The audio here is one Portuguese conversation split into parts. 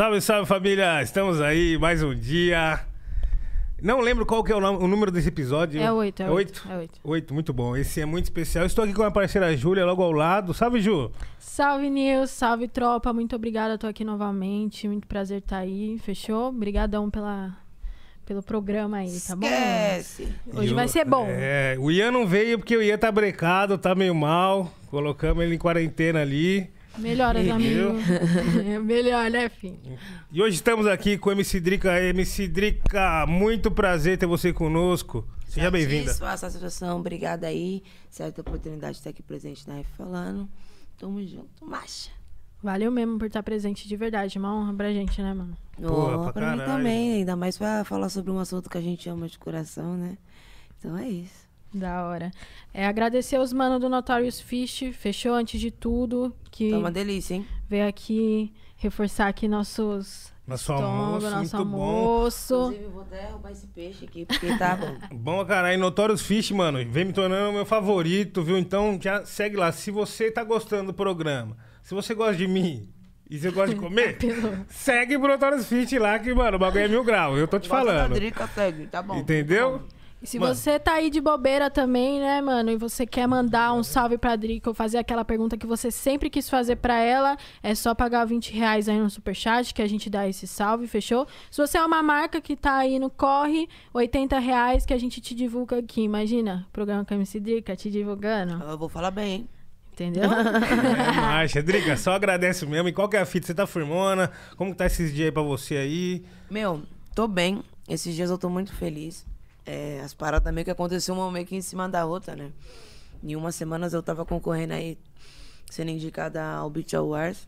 Salve, salve família! Estamos aí, mais um dia. Não lembro qual que é o, nome- o número desse episódio. É oito, é é oito, oito. é oito. Oito, muito bom. Esse é muito especial. Estou aqui com a parceira Júlia, logo ao lado. Salve, Ju! Salve, Nils. Salve, tropa. Muito obrigada. Tô aqui novamente. Muito prazer estar aí. Fechou? Obrigadão pela, pelo programa aí, tá bom? Esquece. Hoje vai ser bom. É, o Ian não veio porque o Ian tá brecado, tá meio mal. Colocamos ele em quarentena ali. Melhoras, amigo. Melhor, né, filho? E hoje estamos aqui com o MC Drica. MC Drica, muito prazer ter você conosco. Seja bem-vinda. Satisfa- Satisfação, obrigada aí. Certa oportunidade de estar aqui presente na F falando. Tamo junto, macha. Valeu mesmo por estar presente de verdade. Uma honra pra gente, né, mano? Porra, Oh, pra pra mim também, ainda mais pra falar sobre um assunto que a gente ama de coração, né? Então é isso. Da hora. É agradecer os manos do Notorious Fish, fechou antes de tudo, que Tá uma delícia, hein? veio aqui reforçar aqui nossos Nosso almoço, nosso muito bom. almoço. Inclusive, eu vou até roubar esse peixe aqui, porque tá bom. Bom, cara, e Notorious Fish, mano, vem me tornando meu favorito, viu? Então já segue lá. Se você tá gostando do programa, se você gosta de mim e você gosta de comer, Apelou. segue pro Notorious Fish lá, que, mano, o bagulho é mil graus. Eu tô te Gosta da falando. Drica, segue, tá bom. Entendeu? E se Mano. você tá aí de bobeira também, né, mano, e você quer mandar um salve pra Drica ou fazer aquela pergunta que você sempre quis fazer pra ela, é só pagar 20 reais aí no superchat que a gente dá esse salve, fechou? Se você é uma marca que tá aí no corre, 80 reais que a gente te divulga aqui. Imagina, programa com a MC Drica te divulgando, Eu vou falar bem, hein? entendeu? É marcha. Drica, só agradece mesmo. E qual que é a fita? Você tá firmona? Como que tá esses dias aí pra você aí? Meu, tô bem. Esses dias eu tô muito feliz. É, as paradas meio que aconteceu uma meio que em cima da outra, né? Em umas semanas eu tava concorrendo aí, sendo indicada ao Beach Awards.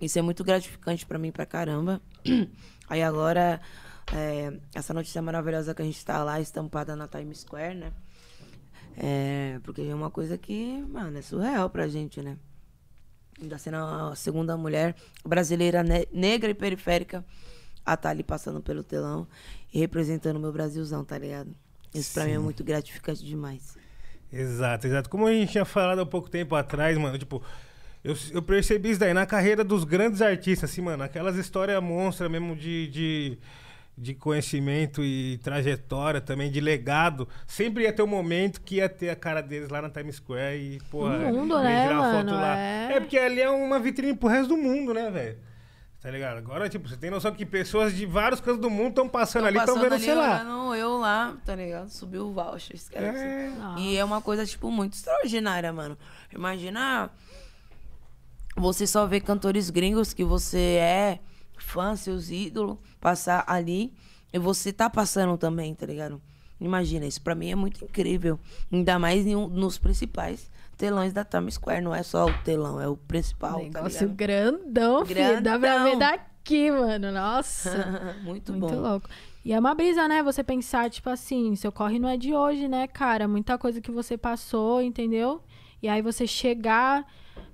Isso é muito gratificante pra mim pra caramba. Aí agora, é, essa notícia maravilhosa que a gente tá lá, estampada na Times Square, né? É, porque é uma coisa que, mano, é surreal pra gente, né? Ainda sendo a segunda mulher brasileira ne- negra e periférica a estar ali passando pelo telão e representando o meu Brasilzão, tá ligado? Isso pra mim é muito gratificante demais. Exato, exato. Como a gente tinha falado há pouco tempo atrás, mano, tipo, eu, eu percebi isso daí na carreira dos grandes artistas, assim, mano, aquelas histórias monstras mesmo de, de, de conhecimento e trajetória também, de legado. Sempre ia ter um momento que ia ter a cara deles lá na Times Square e, porra, No mundo, ia né, mano? foto lá. É. É porque ali é uma vitrine pro resto do mundo, né, velho? Tá ligado? Agora, tipo, você tem noção que pessoas de vários cantos do mundo estão passando ali, estão vendo você lá. olhando eu lá, tá ligado? Subiu o voucher. É. E é uma coisa, tipo, muito extraordinária, mano. Imagina você só ver cantores gringos que você é fã, seus ídolos, passar ali e você tá passando também, tá ligado? Imagina, isso pra mim é muito incrível. Ainda mais nos principais telões da Times Square. Não é só o telão, é o principal, tá Negócio ligado? grandão, filho. Dá pra Grandão. ver daqui, mano. Nossa. muito, Muito bom. louco. E é uma brisa, né? Você pensar, tipo assim, seu corre não é de hoje, né, cara? Muita coisa que você passou, entendeu? E aí você chegar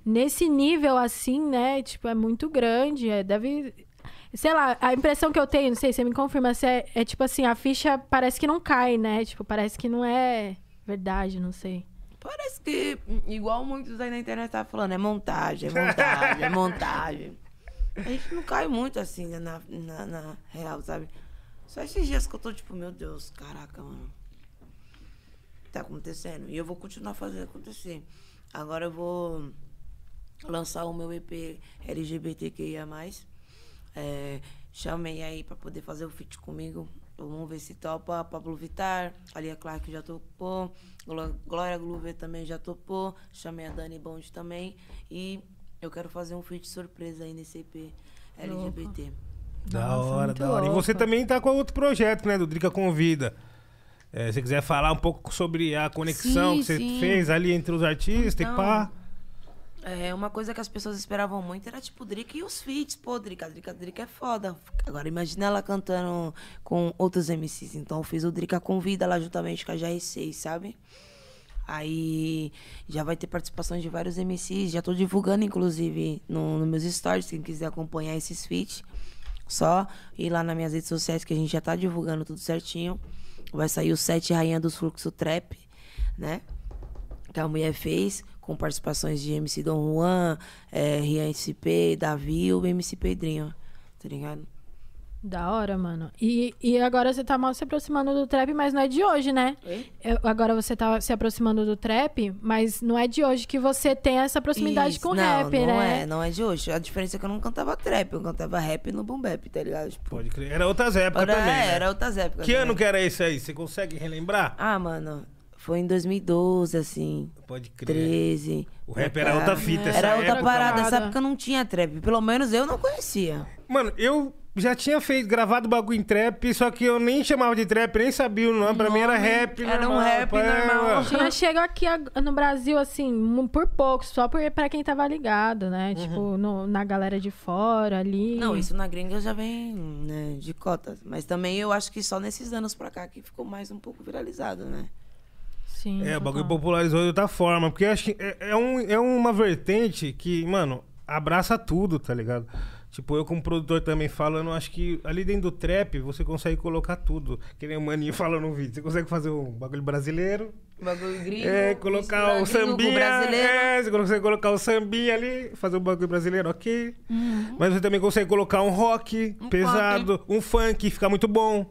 nesse nível assim, né? Tipo, é muito grande. É, deve. Sei lá, a impressão que eu tenho, não sei, você me confirma, se é, é tipo assim, a ficha parece que não cai, né? Tipo, parece que não é verdade, não sei. Parece que, igual muitos aí na internet tá falando, é montagem, é montagem, é montagem. A gente não cai muito assim né, na, na, na real, sabe? Só esses dias que eu tô tipo, meu Deus, caraca, mano. Tá acontecendo. E eu vou continuar fazendo acontecer. Agora eu vou lançar o meu EP LGBTQIA. É, chamei aí pra poder fazer o feat comigo. Vamos ver se topa. Pablo Vittar, Alia Clark já topou. Gló- Glória Glover também já topou. Chamei a Dani Bond também. E eu quero fazer um feat surpresa aí nesse EP LGBT. Da Nossa, hora, da hora. E você também tá com outro projeto, né? Do Drica Convida. É, se você quiser falar um pouco sobre a conexão Sim, que você sim. fez ali entre os artistas Então, e pá. É, uma coisa que as pessoas esperavam muito era tipo Drica e os feats. Pô, Drica, Drica, Drica é foda. Agora imagina ela cantando com outros MCs. Então eu fiz o Drica Convida lá juntamente com a JR6, sabe? Aí já vai ter participação de vários MCs. Já tô divulgando, inclusive, no, nos meus stories. Quem quiser acompanhar esses feats, só ir lá nas minhas redes sociais que a gente já tá divulgando tudo certinho. Vai sair o Sete Rainha dos Fluxo Trap, né? que a mulher fez, com participações de MC Dom Juan, é, Rian SP, Davi e o MC Pedrinho. tá ligado? Da hora, mano. E, e agora você tá mal se aproximando do trap, mas não é de hoje, né? Eu- agora você tá se aproximando do trap, mas não é de hoje que você tem essa proximidade Isso, com o não, rap, não né? é, não é de hoje. A diferença é que eu não cantava trap, eu cantava rap no boom bap, tá ligado? Tipo, Pode crer. Era outras épocas era, também. é, né? era outras épocas. Que né? ano que era esse aí? Você consegue relembrar? Ah, mano, foi em 2012, assim, Pode crer. 13. O rap era outra fita, essa Era outra parada, mano. essa época não tinha trap. Pelo menos eu não conhecia. Mano, eu já tinha feito, gravado bagulho em trap, só que eu nem chamava de trap, nem sabia o nome. Pra mim era rap Era um rap pá, normal. mano. Tinha chego aqui no Brasil, assim, por pouco, só por, pra quem tava ligado, né? Uhum. Tipo, no- na galera de fora ali. Não, isso na gringa já vem, né, de cotas. Mas também eu acho que só nesses anos pra cá que ficou mais um pouco viralizado, né? Sim. É, o bagulho popularizou de outra forma. Porque acho que é, é um, é uma vertente que, mano, abraça tudo, tá ligado? Tipo, eu como produtor também falando, acho que ali dentro do trap você consegue colocar tudo. Que nem o Maninho fala no vídeo. Você consegue fazer um bagulho brasileiro, Bagulho gringo. é, colocar o sambinha. É, você consegue colocar o sambinha ali, fazer um bagulho brasileiro, ok. Uhum. Mas você também consegue colocar um rock Um pesado, um funk, fica muito bom.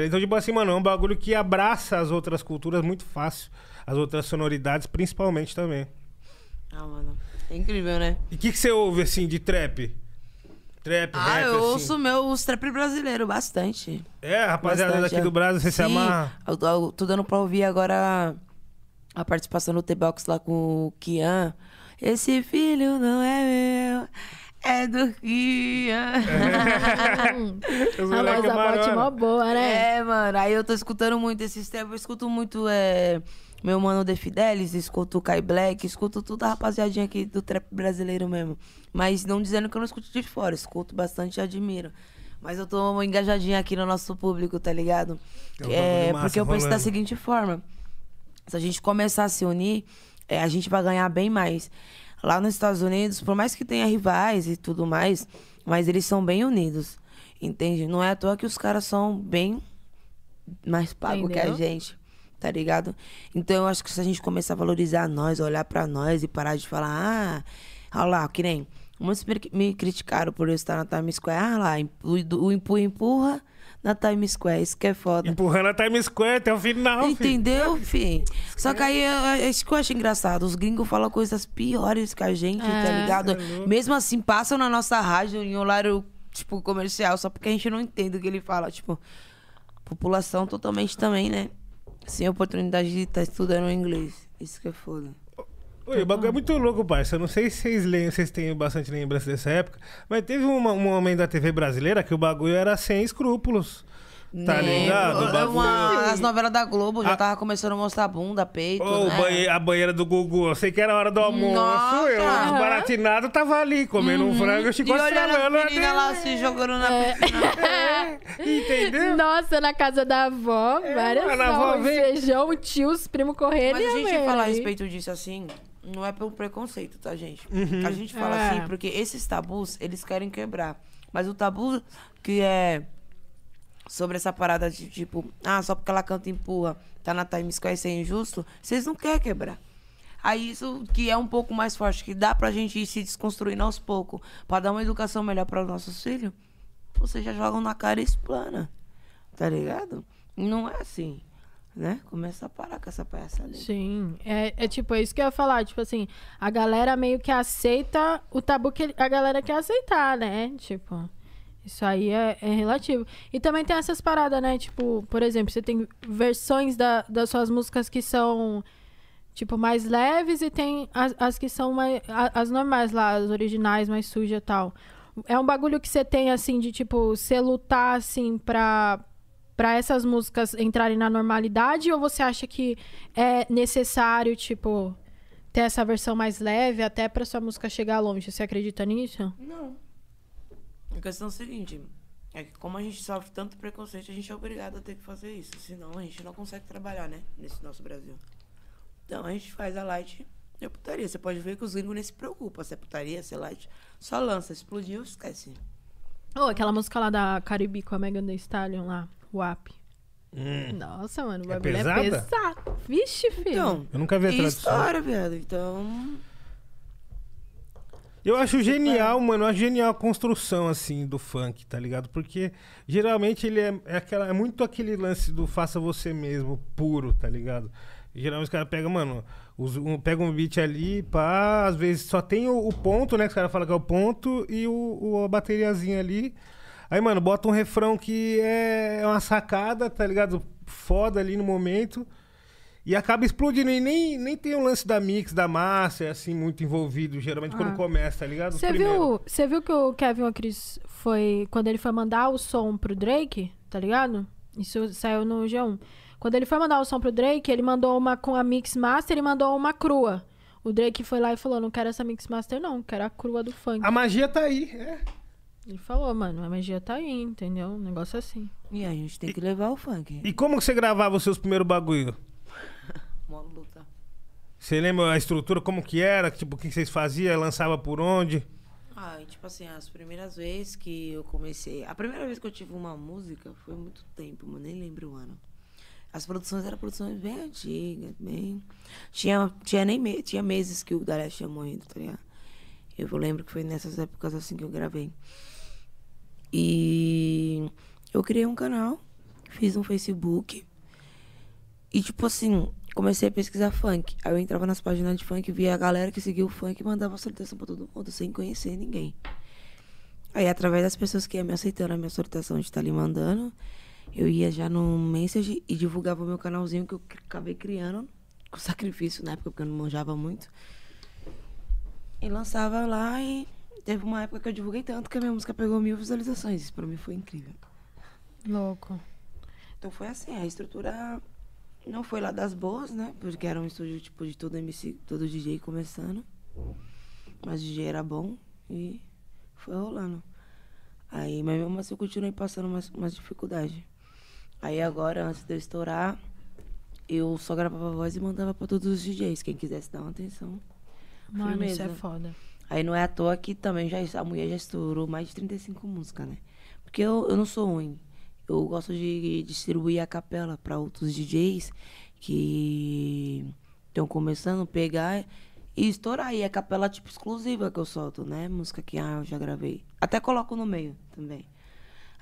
Tá? Então, tipo assim, mano, é um bagulho que abraça as outras culturas muito fácil. As outras sonoridades, principalmente também. Ah, mano. É incrível, né? E o que, que você ouve, assim, de trap? Trap, Ah, rap, eu assim. ouço meu, os trap brasileiros bastante. É, rapaziada Bastante, daqui é. do Brasil, você se Sim, amarra. Eu, eu tô dando pra ouvir agora a participação do T-Box lá com o Kian. Esse filho não é meu, é do. Os A voz da marona. bote mó boa, né? É, mano. Aí eu tô escutando muito esses tempos. Eu escuto muito é, meu mano The Fidelis, escuto o Kai Black, escuto toda a rapaziadinha aqui do trap brasileiro mesmo. Mas não dizendo que eu não escuto de fora, escuto bastante e admiro. Mas eu tô engajadinha aqui no nosso público, tá ligado? Um É, massa porque eu penso da seguinte forma: se a gente começar a se unir, é, a gente vai ganhar bem mais. Lá nos Estados Unidos, por mais que tenha rivais e tudo mais, mas eles são bem unidos. Entende? Não é à toa que os caras são bem mais pagos que a gente. Tá ligado? Então eu acho que se a gente começar a valorizar nós, olhar pra nós e parar de falar, ah, olha lá, que nem. Muitos me, me criticaram por eu estar na Times Square. Ah lá, o, o empurra, empurra na Times Square. Isso que é foda. Empurrando a Times Square até o final. Entendeu, fi? Só que aí é isso que eu acho engraçado. Os gringos falam coisas piores que a gente, tá É. ligado? Cê é. Mesmo assim, passam na nossa rádio em horário, tipo, comercial, só porque a gente não entende o que ele fala. Tipo, população totalmente também, né? Sem oportunidade de estar estudando inglês. Isso que é foda. Oi, o bagulho é muito louco, parça. Eu não sei se vocês, lembram, vocês têm bastante lembrança dessa época, mas teve uma- um momento da TV brasileira que o bagulho era sem escrúpulos. Tá Né? ligado? É uma- as novelas da Globo já A- tava começando a mostrar bunda, peito, Ô, o né? banhe- a banheira do Gugu, eu sei que era hora do almoço. Nossa! Eu, os baratinados tava ali comendo um frango, eu E Chico olhando estrelando. as meninas lá se jogando na piscina. Entendeu? Nossa, na casa da avó, várias mano, a avó feijão, o tio, os primos correndo Mas e a a gente falar a respeito disso assim, não é pelo preconceito, tá, gente? Uhum. A gente fala É. assim porque esses tabus, eles querem quebrar. Mas o tabu que é sobre essa parada de tipo, ah, só porque ela canta e empurra, tá na Times Square isso é injusto, vocês não querem quebrar. Aí isso que é um pouco mais forte, que dá pra gente ir se desconstruindo aos poucos, pra dar uma educação melhor para os nossos filhos, vocês já jogam na cara e explana. Tá ligado? Não é assim, né? Começa a parar com essa palhaçada. Sim, é, é tipo, é isso que eu ia falar, tipo assim, a galera meio que aceita o tabu que a galera quer aceitar, né? Tipo, isso aí é, é relativo. E também tem essas paradas, né? Tipo, por exemplo, você tem versões da, das suas músicas que são, tipo, mais leves e tem as, as que são mais, as normais lá, as originais, mais sujas e tal. É um bagulho que você tem, assim, de, tipo, você lutar, assim, pra, pra essas músicas entrarem na normalidade? Ou você acha que é necessário, tipo, ter essa versão mais leve até pra sua música chegar longe? Você acredita nisso? Não. A questão é a seguinte: é que como a gente sofre tanto preconceito, a gente é obrigado a ter que fazer isso. Senão a gente não consegue trabalhar, né? Nesse nosso Brasil. Então a gente faz a light e a putaria. Você pode ver que os gringos nem se preocupam se é putaria, se é light. Só lança, explodiu, esquece. Ou aquela música lá da Caribe com a Megan Thee Stallion lá, WAP. Nossa, mano, o É bagulho é, pesado. Vixe, filho. Então, Eu nunca vi a e tradução. história, viado. Então. Eu acho genial, mano. Eu acho genial a construção, assim, do funk, tá ligado? Porque geralmente ele é, é, aquela, é muito aquele lance do faça você mesmo, puro, tá ligado? Geralmente os caras pegam, mano, os, um, pega um beat ali, pá, às vezes só tem o, o ponto, né? Que os caras falam que é o ponto e o, o, a bateriazinha ali. Aí, mano, bota um refrão que é uma sacada, tá ligado? Foda ali no momento. E acaba explodindo. E nem, nem tem o lance da mix, da massa, assim, muito envolvido, geralmente, Ah. quando começa, tá ligado? Você viu, viu que o Kevin O'Chris foi. Quando ele foi mandar o som pro Drake, tá ligado? Isso saiu no G1. Quando ele foi mandar o som pro Drake, ele mandou uma com a Mix Master e mandou uma crua. O Drake foi lá e falou: Não quero essa Mix Master, não, quero a crua do funk. A magia tá aí, é. Ele falou, mano, a magia tá aí, entendeu? Um negócio assim. E a gente tem que levar o funk. E como que você gravava os seus primeiros bagulho? Mó luta. Você lembra a estrutura, como que era? Tipo, o que vocês faziam? Lançava por onde? Ah, e tipo assim, as primeiras vezes que eu comecei. A primeira vez que eu tive uma música foi muito tempo, mano. Nem lembro o ano. As produções eram produções bem antigas, bem. Tinha, tinha, nem me... tinha meses que o Dalés tinha morrido, tá ligado? Eu lembro que foi nessas épocas assim que eu gravei. E eu criei um canal, fiz um Facebook. E tipo assim, comecei a pesquisar funk. Aí eu entrava nas páginas de funk, via a galera que seguia o funk e mandava solicitação pra todo mundo, sem conhecer ninguém. Aí através das pessoas que iam me aceitando a minha solicitação de estar ali mandando, eu ia já no Message e divulgava o meu canalzinho que eu acabei criando, com sacrifício na época, porque eu não manjava muito. E lançava lá e teve uma época que eu divulguei tanto que a minha música pegou mil visualizações. Isso pra mim foi incrível. Louco. Então foi assim, a estrutura não foi lá das boas, né? Porque era um estúdio tipo de todo MC, todo DJ começando. Mas o DJ era bom e foi rolando. Aí, mas mesmo assim eu continuei passando umas, umas dificuldades. Aí agora, antes de eu estourar, eu só gravava voz e mandava pra todos os DJs. Quem quisesse dar uma atenção. Mano, isso é Firmeza. foda. Aí não é à toa que também já, a mulher já estourou mais de 35 músicas, né? Porque eu, eu não sou ruim. Eu gosto de distribuir a capela para outros DJs que estão começando a pegar e estourar. E é capela tipo exclusiva que eu solto, né? Música que ah, eu já gravei. Até coloco no meio também.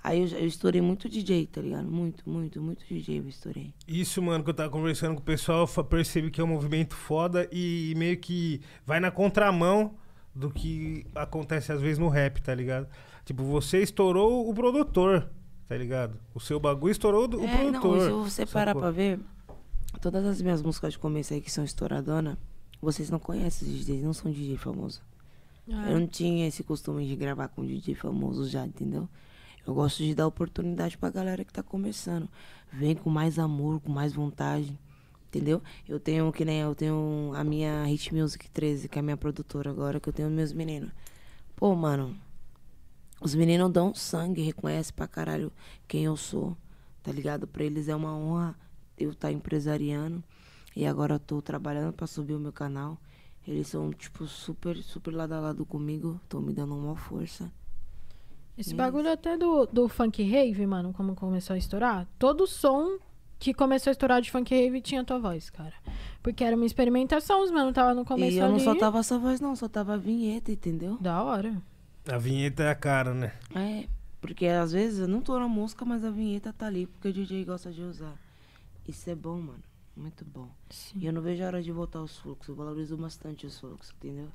Aí eu, eu estourei muito DJ, tá ligado? Muito, muito, muito DJ eu estourei. Isso, mano, que eu tava conversando com o pessoal, percebi que é um movimento foda e meio que vai na contramão do que acontece às vezes no rap, tá ligado? Tipo, você estourou o produtor, tá ligado? O seu bagulho estourou do- o É, não, produtor. se você parar sacou? pra ver, todas as minhas músicas de começo aí que são estouradona, vocês não conhecem os DJs, não são DJ famoso. É. Eu não tinha esse costume de gravar com DJ famoso já, entendeu? Eu gosto de dar oportunidade pra galera que tá começando. Vem com mais amor, com mais vontade, entendeu? Eu tenho, que nem eu tenho a minha Hit Music 13, que é a minha produtora agora, que eu tenho meus meninos. Pô, mano, os meninos dão sangue, reconhecem pra caralho quem eu sou, tá ligado? Pra eles é uma honra eu estar empresariando. E agora eu tô trabalhando pra subir o meu canal. Eles são, tipo, super, super lado a lado comigo. Estão me dando uma força. Esse bagulho até do, do funk rave, mano, como começou a estourar. Todo som que começou a estourar de funk rave tinha tua voz, cara. Porque era uma experimentação, os mano tava no começo e eu não ali. soltava essa voz, não. Soltava a vinheta, entendeu? Da hora. A vinheta é a cara, né? É, porque às vezes eu não tô na música, mas a vinheta tá ali, porque o DJ gosta de usar. Isso é bom, mano. Muito bom. Sim. E eu não vejo a hora de voltar aos fluxos. Eu valorizo bastante os fluxos, entendeu?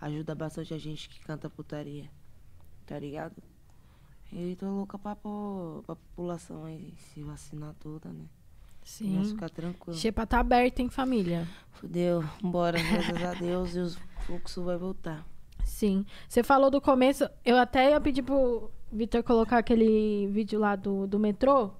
Ajuda bastante a gente que canta putaria. Tá ligado? E tô louca pra, pôr- pra população aí se vacinar toda, né? Mas Sim. ficar tranquilo. Xepa tá aberta, hein, família? Fudeu. Bora, graças a Deus, e os fluxos vai voltar. Sim. Você falou do começo, eu até ia pedir pro Vitor colocar aquele vídeo lá do, do metrô,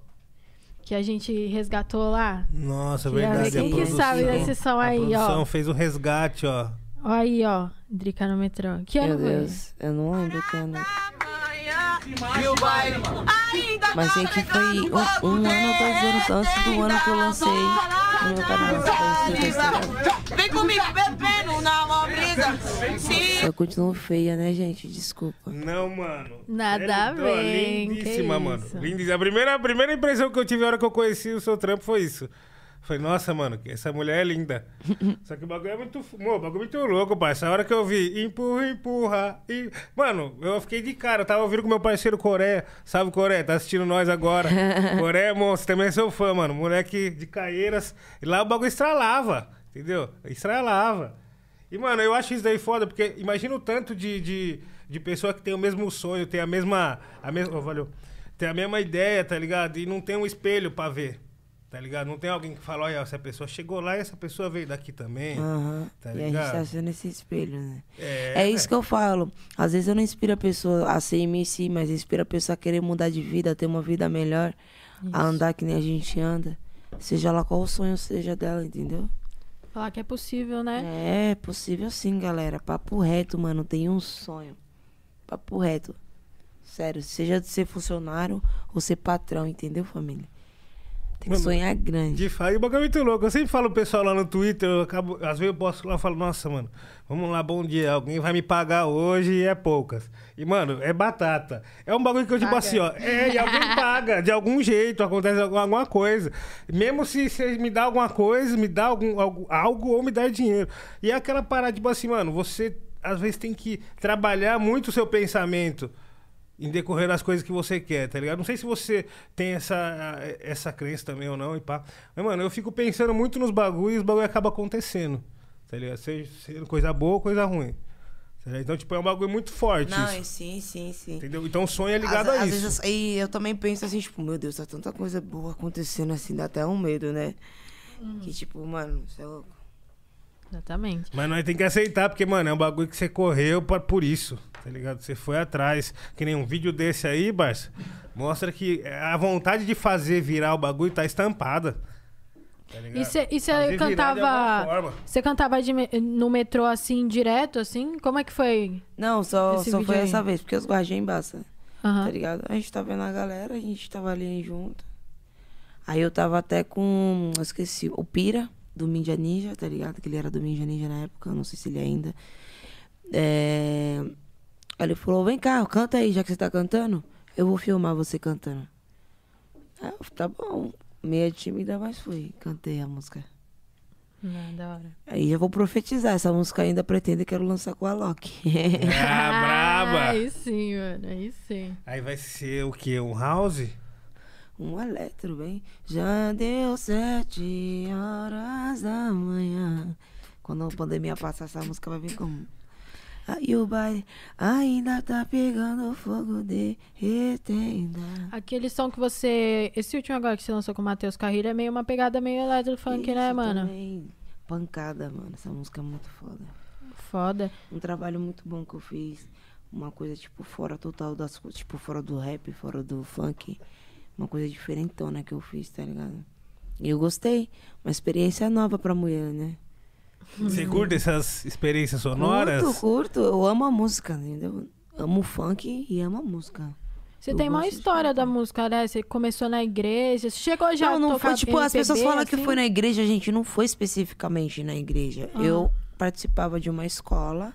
que a gente resgatou lá. Nossa, Queria verdade. ver a quem que sabe desse som a aí, ó. produção fez o resgate, ó. Ó aí, ó. Drica no metrô. Que Meu ano foi? Deus, eu não lembro que ano. Mas sei que foi um, um ano ou dois anos antes do ano que eu lancei no meu canal. Vem comigo bebendo na mó brisa. Se Eu continuo feia, né, gente? Desculpa. Não, mano. Nada a ver, Lindíssima, que mano. Lindíssima. A primeira, a primeira impressão que eu tive na hora que eu conheci o seu trampo foi isso. Falei, nossa, mano, essa mulher é linda. Só que o bagulho é muito. Mano, o bagulho é muito louco, parça. A hora que eu vi, empurra, empurra. E... Mano, eu fiquei de cara. Eu tava ouvindo com meu parceiro Coreia. Sabe, Coreia? Tá assistindo nós agora. Coreia é monstro, também sou fã, mano. Moleque de Caeiras. E lá o bagulho estralava. Entendeu? Estralava. E, mano, eu acho isso daí foda, porque imagina o tanto de, de, de pessoa que tem o mesmo sonho, tem a mesma. A mesma oh, valeu. Tem a mesma ideia, tá ligado? E não tem um espelho pra ver. Tá ligado? Não tem alguém que fala, olha, essa pessoa chegou lá e essa pessoa veio daqui também. Aham. Tá e a gente ligado? tá sendo esse espelho, né? É, É isso que eu falo. Às vezes eu não inspiro a pessoa a ser MC, mas inspiro a pessoa a querer mudar de vida, a ter uma vida melhor, a andar que nem a gente anda. Seja lá qual o sonho seja dela, entendeu? Falar que é possível, né? É possível sim, galera. Papo reto, mano. Tem um sonho. Papo reto. Sério, seja de ser funcionário ou ser patrão, entendeu, família? Tem que Mano, sonhar grande. De fato, o bagulho é muito louco. Eu sempre falo pro pessoal lá no Twitter, eu acabo, às vezes eu posto lá e falo, nossa, mano, vamos lá, bom dia. Alguém vai me pagar hoje e é poucas. E, mano, é batata. É um bagulho que eu tipo Paga. assim, ó. É, e alguém paga, de algum jeito, acontece alguma, alguma coisa. Mesmo se você me dá alguma coisa, me dá algum, algo, algo ou me dá dinheiro. E é aquela parada, tipo assim, mano, você às vezes tem que trabalhar muito o seu pensamento em decorrer das coisas que você quer, tá ligado? Não sei se você tem essa, essa crença também ou não, e pá. Mas, mano, eu fico pensando muito nos bagulhos e os bagulhos acabam acontecendo, tá ligado? Seja, seja coisa boa ou coisa ruim. tá? Então, tipo, é um bagulho muito forte Não, isso, sim, sim, sim. entendeu? Então o sonho é ligado às, a às isso. Vezes, e eu também penso assim, tipo, meu Deus, tá tanta coisa boa acontecendo assim, dá até um medo, né? Que tipo, mano. Exatamente. Mas nós tem que aceitar, porque, mano, é um bagulho que você correu pra, por isso, tá ligado? Você foi atrás. Que nem um vídeo desse aí, Barça, mostra que a vontade de fazer virar o bagulho tá estampada. Tá ligado? E você cantava. Você cantava de no metrô assim, direto, assim? Como é que foi? Não, só, Esse só vídeo foi aí. essa vez, porque os guardinhos embaçam. Aham. Tá ligado? A gente tava vendo a galera, a gente tava ali junto. Aí eu tava até com. Eu esqueci, o Pira, do Ninja Ninja, tá ligado? Que ele era do Ninja Ninja na época, não sei se ele ainda. É... Aí ele falou: vem cá, canta aí, já que você tá cantando, eu vou filmar você cantando. Aí eu, tá bom. Meia tímida, mas fui. Cantei a música. Não, da hora. Aí já vou profetizar. Essa música ainda pretendo quero lançar com a Loki. Ah, braba! Aí sim, mano. Aí sim. Aí vai ser o quê? Um house? Um eletro, bem. Já deu sete horas da manhã. Quando a pandemia passar, essa música vai vir como. Aí o baile ainda tá pegando fogo de retenda. Aquele som que você. Esse último agora que você lançou com o Matheus Carrilho é meio uma pegada meio eletro funk, né, mano? também. Pancada, mano. Essa música é muito foda. Foda. Um trabalho muito bom que eu fiz. Uma coisa, tipo, fora total das coisas. Tipo, fora do rap, fora do funk. Uma coisa diferentona que eu fiz, tá ligado? E eu gostei. Uma experiência nova pra mulher, né? Você curte essas experiências sonoras? Curto, curto. Eu amo a música, entendeu? Amo o funk e amo a música. Você Eu tem uma história da música, né? Você começou na igreja. Você chegou já não, a não tocar foi tipo, as MPB, pessoas falam que assim? foi na igreja, gente, não foi especificamente na igreja. Ah. Eu participava de uma escola,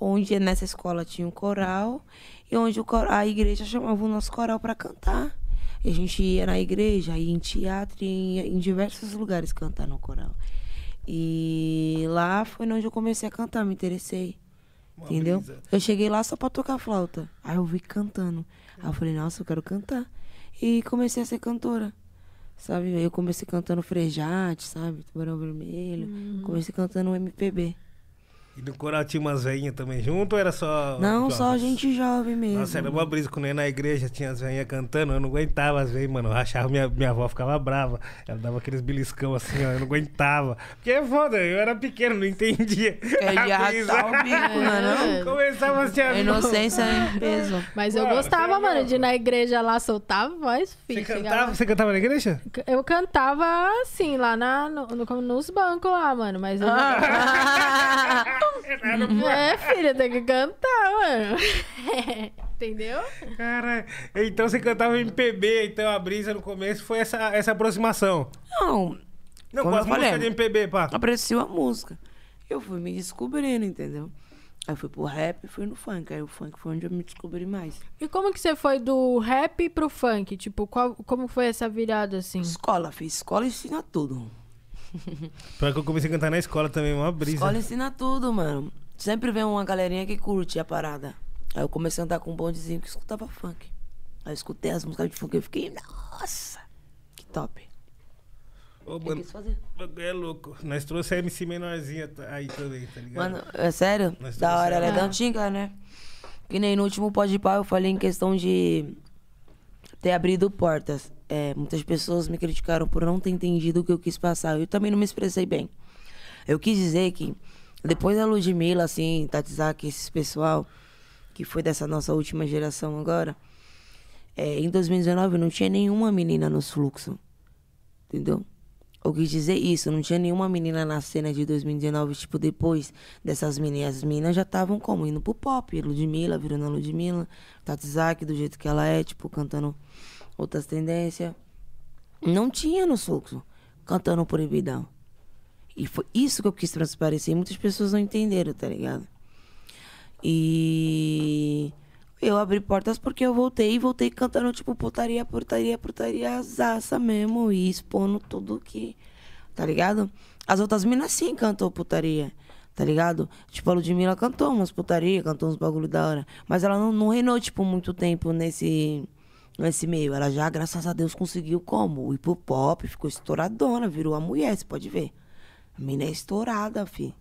onde nessa escola tinha um coral, e onde a igreja chamava o nosso coral pra cantar. E a gente ia na igreja, ia em teatro, ia em, em diversos lugares cantar no coral. E lá foi onde eu comecei a cantar, me interessei. Uma Entendeu? brisa. Eu cheguei lá só pra tocar flauta. Aí eu vi cantando. Aí eu falei, nossa, eu quero cantar. E comecei a ser cantora. Sabe? Aí eu comecei cantando Frejate, sabe? Tubarão Vermelho. Uhum. Comecei cantando MPB. E no coral tinha umas veinhas também junto ou era só. Não, só jovens? gente jovem mesmo. Nossa, era uma brisa. Quando eu ia na igreja, tinha as veinhas cantando, eu não aguentava as veinhas, mano. Eu rachava, minha, minha avó ficava brava. Ela dava aqueles beliscão assim, ó, eu não aguentava. Porque é foda, eu era pequeno, não entendia. É de A brisa. arrastar o bico, não é não? Começava a se A inocência é em peso. Mas eu Mano, gostava, você mano, de ir na igreja lá soltar a voz, Você filho. cantava, chegava- você cantava na igreja? Eu cantava assim, lá na, no- no- nos bancos lá, mano. Mas eu não- É, filha, tem que cantar, mano. Entendeu? Cara, então você cantava MPB, então a brisa no começo foi essa, essa aproximação. Não, Não, Como com as eu falei, de MPB, pá. aprecio a música. Eu fui me descobrindo, entendeu? Aí fui pro rap e fui no funk. Aí o funk foi onde eu me descobri mais. E como que você foi do rap pro funk? Tipo, qual, como foi essa virada assim? Escola, fiz escola e ensina tudo. Pior que eu comecei a cantar na escola também, uma brisa. Escola ensina tudo, mano. Sempre vem uma galerinha que curte a parada. Aí eu comecei a andar com um bondezinho que escutava funk. Aí eu escutei as músicas de funk e fiquei, nossa, que top. Ô, mano, é louco. Nós trouxe a MC menorzinha aí também, tá ligado? Mano, é sério? Da hora, ela é da trouxemos. antiga, né? Que nem no último Pode Pá eu falei em questão de ter abrido portas. É, muitas pessoas me criticaram por não ter entendido o que eu quis passar. Eu também não me expressei bem. Eu quis dizer que depois da Ludmilla, assim, Tatizaki, esses pessoal, que foi dessa nossa última geração agora, é, em 2019 não tinha nenhuma menina nos fluxos. Entendeu? Eu quis dizer isso, não tinha nenhuma menina na cena de 2019, tipo, depois dessas meninas. As meninas já estavam como? Indo pro pop, Ludmilla, virando a Ludmilla, Tatizaki, do jeito que ela é, tipo, cantando outras tendências. Não tinha no fluxo, cantando proibidão. E foi isso que eu quis transparecer. Muitas pessoas não entenderam, tá ligado? E eu abri portas porque eu voltei e voltei cantando, tipo, putaria, putaria, putaria, zaça mesmo. E expondo tudo que. Tá ligado? As outras minas sim cantou putaria. Tá ligado? Tipo, a Ludmilla cantou umas putaria, cantou uns bagulho da hora. Mas ela não, não reinou, tipo, muito tempo nesse, nesse meio. Ela já, graças a Deus, conseguiu como? Ir pro pop, ficou estouradona, virou a mulher, você pode ver. A mina é estourada, fi.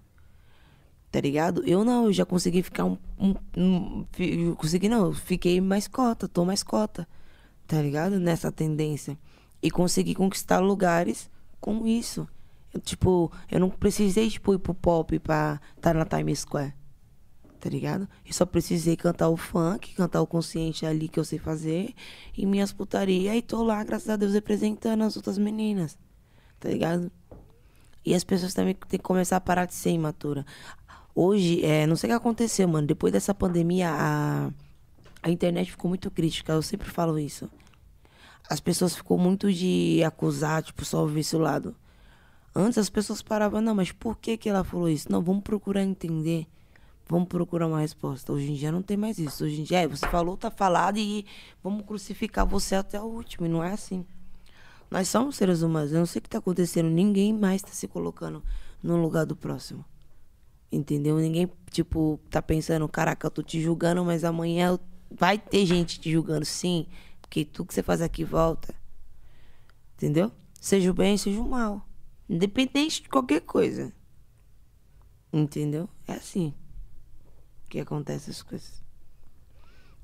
Tá ligado? Eu não, eu já consegui ficar um. um, um consegui não, eu fiquei mais cota, tô mais cota. Tá ligado? Nessa tendência. E consegui conquistar lugares com isso. Eu, tipo, eu não precisei, tipo, ir pro pop pra estar na Times Square. Tá ligado? Eu só precisei cantar o funk, cantar o consciente ali que eu sei fazer. E minhas putaria. E tô lá, graças a Deus, representando as outras meninas. Tá ligado? E as pessoas também têm que começar a parar de ser imatura. Hoje, é, não sei o que aconteceu, mano. Depois dessa pandemia, a, a internet ficou muito crítica. Eu sempre falo isso. As pessoas ficou muito de acusar, tipo, só ver esse lado. Antes as pessoas paravam, não, mas por que, que ela falou isso? Não, vamos procurar entender. Vamos procurar uma resposta. Hoje em dia não tem mais isso. Hoje em dia, é, você falou, tá falado e vamos crucificar você até o último. E não é assim. Nós somos seres humanos. Eu não sei o que tá acontecendo. Ninguém mais tá se colocando no lugar do próximo. Entendeu? Ninguém, tipo, tá pensando, caraca, eu tô te julgando, mas amanhã vai ter gente te julgando, sim. Porque tudo que você faz aqui volta. Entendeu? Seja o bem, seja o mal. Independente de qualquer coisa. Entendeu? É assim que acontece as coisas.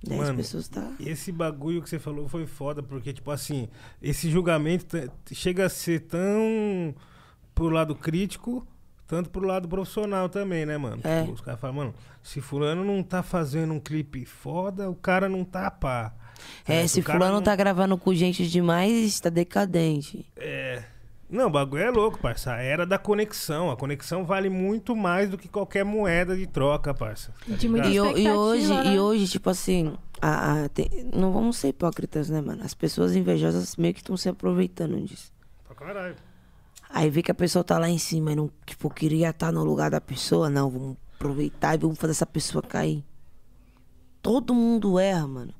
Daí as Mano, pessoas tá. Esse bagulho que você falou foi foda, porque, tipo assim, esse julgamento chega a ser tão pro lado crítico, tanto pro lado profissional também, né, mano? É. Tipo, os caras falam, mano, se fulano não tá fazendo um clipe foda, o cara não tá pá. É, Certo? se cara fulano não- tá gravando com gente demais, tá decadente. É. Não, o bagulho é louco, parça. A era da conexão. A conexão vale muito mais do que qualquer moeda de troca, parça. Tá De muita ligado? E, e hoje, né? e hoje, tipo assim, a- a- tem- não vamos ser hipócritas, né, mano? As pessoas invejosas meio que estão se aproveitando disso. Pra caralho. Aí vê que a pessoa tá lá em cima e não, tipo, queria estar no lugar da pessoa. Não, vamos aproveitar e vamos fazer essa pessoa cair. Todo mundo erra, mano.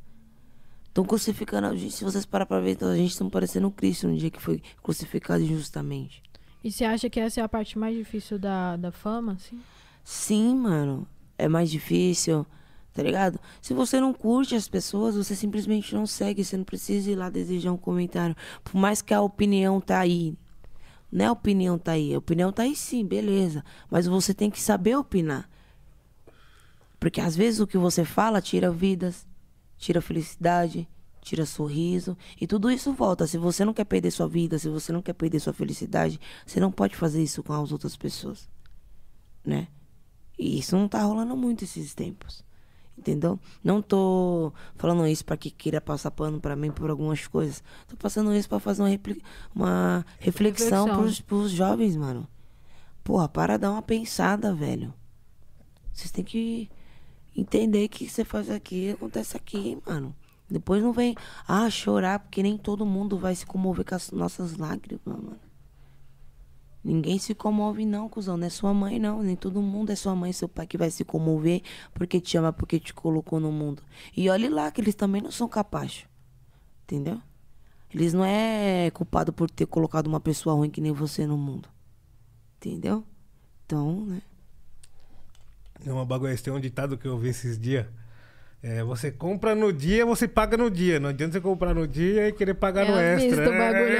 Estão crucificando a gente. Se vocês parar pra ver, então a gente estão parecendo Cristo no dia que foi crucificado injustamente. E você acha que essa é a parte mais difícil da, da fama, assim? Sim, mano. É mais difícil, tá ligado? Se você não curte as pessoas, você simplesmente não segue. Você não precisa ir lá desejar um comentário. Por mais que a opinião tá aí. Não é a opinião tá aí. A opinião tá aí sim, beleza. Mas você tem que saber opinar. Porque às vezes o que você fala tira vidas, tira felicidade, tira sorriso. E tudo isso volta. Se você não quer perder sua vida, se você não quer perder sua felicidade, você não pode fazer isso com as outras pessoas. Né? E isso não tá rolando muito esses tempos. Entendeu? Não tô falando isso pra que queira passar pano pra mim por algumas coisas. Tô passando isso pra fazer uma, uma reflexão, Reflexão. Pros, pros jovens, mano. Porra, para dar uma pensada, velho. Vocês têm que entender que você faz aqui acontece aqui, mano. Depois não vem, ah, chorar, porque nem todo mundo vai se comover com as nossas lágrimas, mano. Ninguém se comove, não, cuzão. Não é sua mãe, não. Nem todo mundo é sua mãe seu pai que vai se comover porque te ama, porque te colocou no mundo. E olhe lá que eles também não são capazes. Entendeu? Eles não é culpado por ter colocado uma pessoa ruim que nem você no mundo. entendeu? Então, né? É uma bagulho, tem um ditado que eu vi esses dias. É, você compra no dia, você paga no dia. Não adianta você comprar no dia e querer pagar Eu no extra. assisto o bagulho.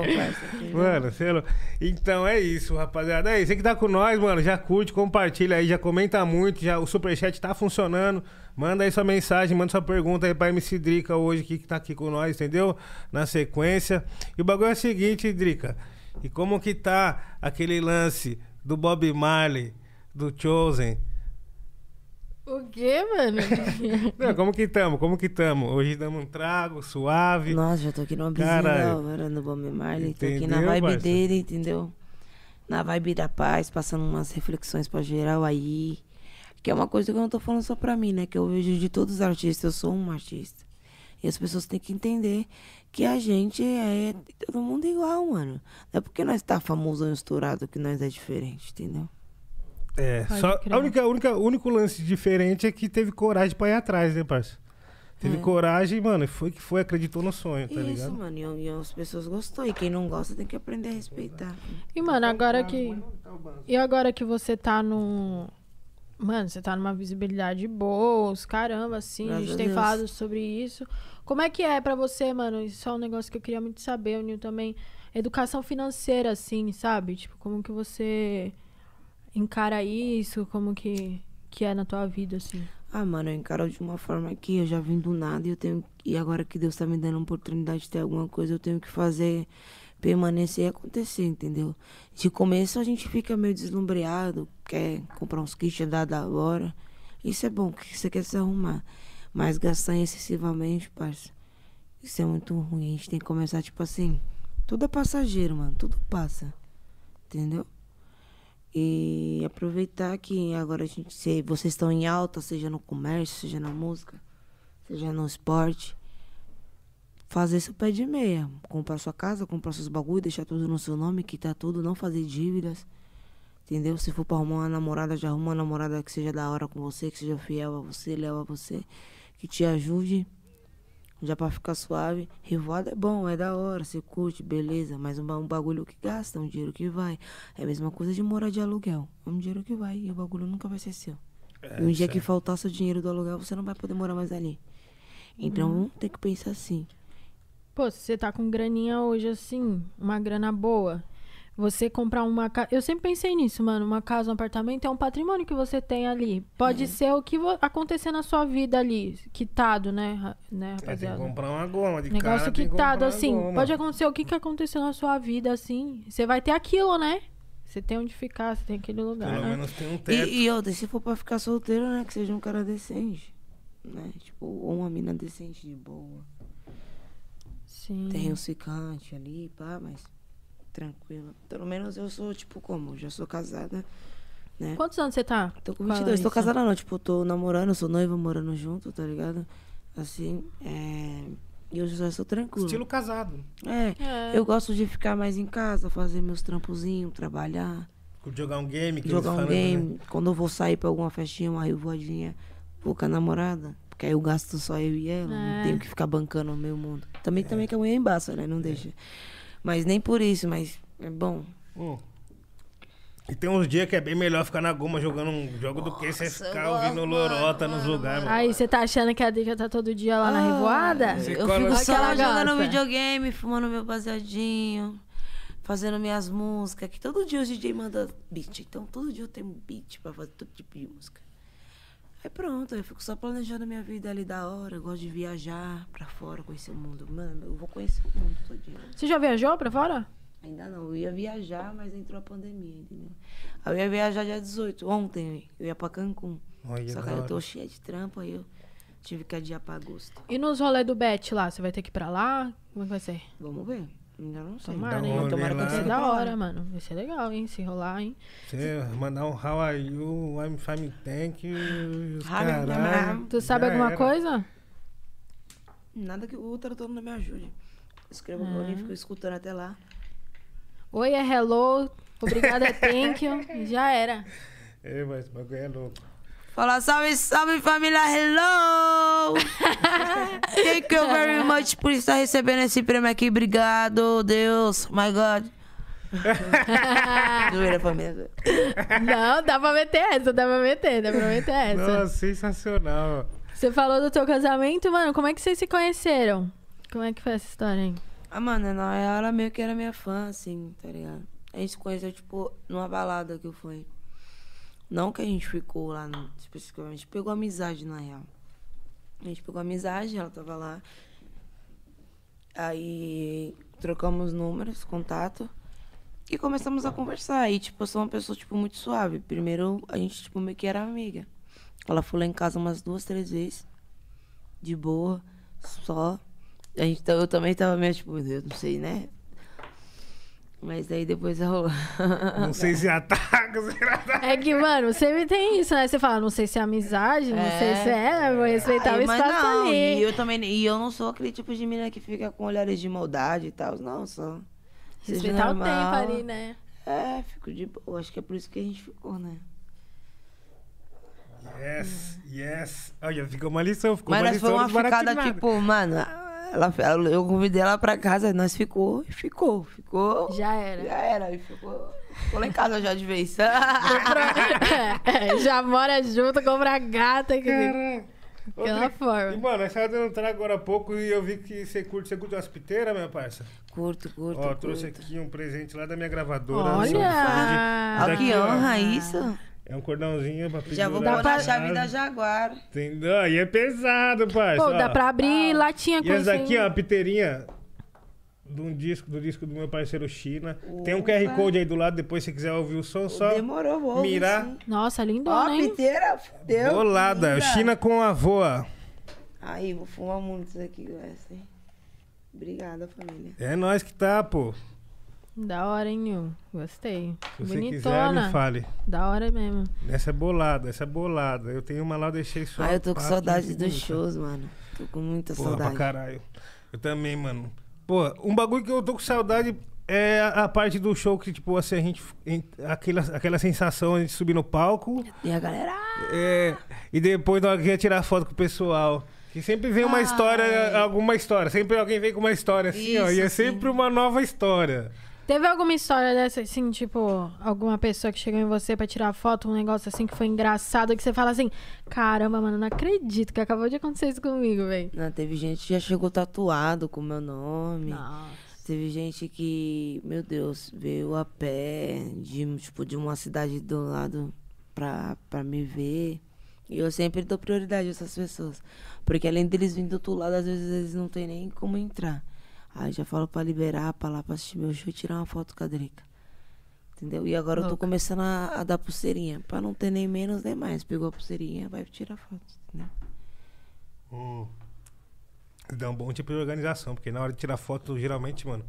É, mano. Sei lá. Então é isso, rapaziada. Aí, você que tá com nós, mano, já curte, compartilha aí, já comenta muito, já o superchat tá funcionando. Manda aí sua mensagem, manda sua pergunta aí pra MC Drica hoje, que que tá aqui com nós, entendeu? Na sequência. E o bagulho é o seguinte, Drica. E como que tá aquele lance do Bob Marley, do Chosen? O quê, mano? Não, como que tamo? Como que tamo? Hoje damos um trago suave. Nossa, já tô aqui numa da hora no Bob Marley. Tô aqui na vibe parça? dele, entendeu? Na vibe da paz, passando umas reflexões pra geral aí. Que é uma coisa que eu não tô falando só pra mim, né? Que eu vejo de todos os artistas, eu sou um artista. E as pessoas têm que entender que a gente é todo mundo igual, mano. Não é porque nós tá famoso ou estourado que nós é diferente, entendeu? É, Pode só crer. a única, única, o único lance diferente é que teve coragem pra ir atrás, né, parça? Teve É. coragem, mano, e foi que foi, acreditou no sonho, tá Isso, ligado? mano. E, e as pessoas gostou. E quem não gosta tem que aprender a respeitar. E, mano, agora que. E agora que você tá no. Mano, você tá numa visibilidade boa, os caramba, assim. a Graças gente a tem Deus. falado sobre isso. Como é que é pra você, mano? Isso é um negócio que eu queria muito saber, o Nil também. Educação financeira, assim, sabe? Tipo, como que você encara isso? Como que, que é na tua vida, assim? Ah, mano, eu encaro de uma forma que eu já vim do nada e eu tenho. E agora que Deus tá me dando a oportunidade de ter alguma coisa, eu tenho que fazer permanecer e acontecer, entendeu? De começo a gente fica meio deslumbreado, quer comprar uns kits da da hora. Isso é bom, que você quer se arrumar. Mas gastar excessivamente, parça, isso é muito ruim. A gente tem que começar, tipo assim, tudo é passageiro, mano. Tudo passa. Entendeu? E aproveitar que agora a gente, se vocês estão em alta, seja no comércio, seja na música, seja no esporte, fazer seu pé de meia. Comprar sua casa, comprar seus bagulho, deixar tudo no seu nome, quitar tudo, não fazer dívidas. Entendeu? Se for pra arrumar uma namorada, já arruma uma namorada que seja da hora com você, que seja fiel a você, leal a você, que te ajude. Já pra ficar suave. Revoada é bom, é da hora, você curte, beleza. Mas um, um bagulho que gasta, um dinheiro que vai. É a mesma coisa de morar de aluguel. É um dinheiro que vai e o bagulho nunca vai ser seu. e um dia que faltar seu dinheiro do aluguel, você não vai poder morar mais ali. Então tem que pensar assim. Pô, se você tá com graninha hoje, assim, uma grana boa, você comprar uma casa. Eu sempre pensei nisso, mano. Uma casa, um apartamento é um patrimônio que você tem ali. Pode ser o que vo- acontecer na sua vida ali, quitado, né, ra- né É, tem que comprar uma goma de Negócio cara, quitado, assim. goma. Pode acontecer o que, que aconteceu na sua vida, assim. Você vai ter aquilo, né? Você tem onde ficar, você tem aquele lugar, Pelo né? menos tem um teto. E, e outra, se for pra ficar solteiro, né? Que seja um cara decente. Né? Tipo, ou uma mina decente de boa. Sim. Tem um cicante ali, pá, mas tranquilo. Pelo menos eu sou, tipo, como? Já sou casada, né? Quantos anos você tá? Tô com com a 22. Tô Larissa? casada não, tipo, tô namorando, sou noiva, morando junto, tá ligado? Assim, é... E eu já sou tranquilo. Estilo casado. É, É. eu gosto de ficar mais em casa, fazer meus trampozinhos, trabalhar, Jogar um game. Que jogar um falam, né? game. Quando eu vou sair pra alguma festinha, uma revoadinha, vou com a namorada. Porque aí eu gasto só eu e ela, É. não tenho que ficar bancando o meu mundo. Também, também que a mulher embaça, né? Não deixa. Mas nem por isso, mas é bom. Hum. E tem uns dias que é bem melhor ficar na goma jogando um jogo do que você Nossa, ficar ouvindo gosto, lorota mano, nos mano, lugares. mano. Aí, você tá achando que a Drica tá todo dia lá na revoada? Eu fico só ela jogando videogame, fumando meu baseadinho, fazendo minhas músicas. Que todo dia os DJ mandam beat. Então todo dia eu tenho beat pra fazer todo tipo de música. Aí pronto, eu fico só planejando a minha vida ali da hora. Eu gosto de viajar pra fora, conhecer o mundo. Mano, eu vou conhecer o mundo todinho. Você já viajou pra fora? Ainda não, eu ia viajar, mas entrou a pandemia, entendeu? Aí eu ia viajar dia 18, ontem, eu ia pra Cancún. Olha, Só que aí eu tô cheia de trampo, aí eu tive que adiar pra agosto. E nos rolês do Bet lá, você vai ter que ir pra lá? Como é que vai ser? Vamos ver. Ainda não sei. Tomara, um hein? Tomara que Vai ser da pra hora, mano. Vai ser legal, hein? Se rolar, hein? Você mandar um how are you, I'm fine, thank you. Ah, caralho. Tu sabe alguma era. coisa? Nada que o tradutor não me ajude. Escreva o livro, fico escutando até lá. Oi, é hello. Obrigada, é thank you. Já era. É, mas o bagulho é louco. Fala, salve, salve família, hello! Thank you very much por estar recebendo esse prêmio aqui. Obrigado, Deus, my God. Zoeira, família. Não, dá pra meter essa, dá pra meter, dá pra meter essa. Nossa, sensacional. Você falou do teu casamento, mano, como é que vocês se conheceram? Como é que foi essa história aí? Ah, mano, na real ela meio que era minha fã, assim, tá ligado? A gente se conheceu, tipo, numa balada que eu fui. Não que a gente ficou lá, no, especificamente. Pegou amizade, na real. A gente pegou amizade, ela tava lá. Aí trocamos números, contato. E começamos a conversar. E, tipo, eu sou uma pessoa, tipo, muito suave. Primeiro, a gente, tipo, meio que era amiga. Ela foi lá em casa umas duas, três vezes. De boa, só. A gente, eu também tava meio, tipo, Deus, não sei, né? Mas daí depois rolou. Não sei se ataca, será? É que, mano, sempre tem isso, né? Você fala, não sei se é amizade, não sei se é, vou respeitar Ai, o mas espaço não, ali. E eu também, e eu não sou aquele tipo de menina que fica com olhares de maldade e tal. Não, só. seja Respeitar o normal. tempo ali, né? É, fico de boa. Acho que é por isso que a gente ficou, né? Yes, yes. Olha, ficou uma lição, ficou Mas uma lição foi uma ficada, tipo, mano. Ela, ela- eu convidei ela pra casa, nós ficou, e ficou, ficou. Já era. Já era, e ficou. Ficou lá em casa já de vez. Já mora junto, compra gata. Que... Aquela Outra- forma. E, mano, nós tava dando trago agora há pouco e eu vi que você curte, você curte umas piteiras, minha parça? curto, curto. Ó, curto. trouxe aqui um presente lá da minha gravadora. Olha! Olha que ó. honra isso. É um cordãozinho pra Já vou pendurar na na chave da Jaguar. Entendeu? Aí é pesado, parça. Pô, ó. dá pra abrir latinha com E essa isso aqui, ó, a piteirinha de um disco, do disco do meu parceiro China. Tem um QR Opa. Code aí do lado, depois se quiser ouvir o som, só Demorou, vou mirar. sim. Nossa, Ó, lindona, hein? piteira, fudeu. bolada. linda. China com a voa. Aí, vou fumar muito isso aqui, essa, hein? Obrigada, família. É nós que tá, pô. Da hora, hein, Nil? Gostei. Se você quiser, me Bonitona. fale. Da hora mesmo. Essa é bolada, essa é bolada. Eu tenho uma lá, eu deixei só. Ai, eu tô com saudade 15 dos shows, mano. Tô com muita Porra, pra saudade. caralho. Eu também, mano. Pô, um bagulho que eu tô com saudade é a, a parte do show que, tipo, assim, a gente. Aquela, aquela sensação de subir no palco E a galera. é, e depois na hora que ia tirar foto com o pessoal. Que sempre vem uma Ai. história, alguma história. Sempre alguém vem com uma história assim, ó. E é Isso, sempre sim. uma nova história. Teve alguma história dessa, assim, tipo, alguma pessoa que chegou em você pra tirar foto, um negócio assim que foi engraçado, que você fala assim, caramba, mano, não acredito que acabou de acontecer isso comigo, velho. Não, teve gente que já chegou tatuado com meu nome. Nossa. Teve gente que, meu Deus, veio a pé de, tipo, de uma cidade do lado pra, pra me ver. E eu sempre dou prioridade a essas pessoas. Porque além deles vindo do outro lado, às vezes eles não tem nem como entrar. Aí já falo pra liberar, pra lá pra assistir meu show e tirar uma foto com a Drica. Entendeu? E agora eu tô começando a, a dar pulseirinha. Pra não ter nem menos nem mais. Pegou a pulseirinha, vai tirar foto. Entendeu? Hum. Dá um bom tipo de organização, porque na hora de tirar foto, geralmente, mano.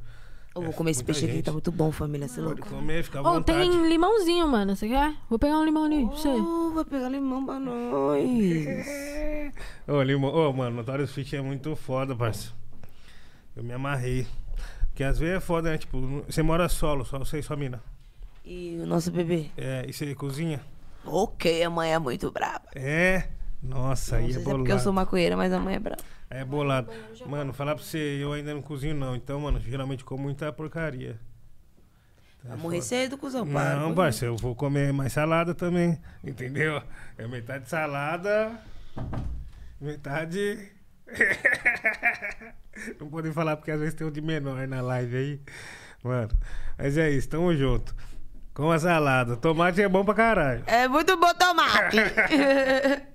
Eu É, vou comer esse peixe aqui, gente. tá muito bom, família. Você é Pode louco? comer, fica à Ô, vontade. tem limãozinho, mano, você quer? Vou pegar um limão ali pra você. Oh, vai pegar limão pra nós. Ô, Limão, ô, mano, Notorious Fit é muito foda, parça. Eu me amarrei. Porque às vezes é foda, né? Tipo, você mora solo, só você e sua mina. E o nosso bebê? É, e você cozinha? Ok, a mãe é muito braba. É. Nossa, Não aí é se é bolado. porque eu sou maconheira, mas a mãe é braba. É bolado. Mano, falar pra você, eu ainda não cozinho não. Então, mano, geralmente como muita porcaria. Tá Vai morrer cedo, cuzão. para Não, parça, eu vou comer mais salada também. Entendeu? É metade salada, metade. Não podem falar porque às vezes tem um de menor na live aí. Mano, mas é isso, tamo junto. Com a salada. Tomate é bom pra caralho. É muito bom tomate.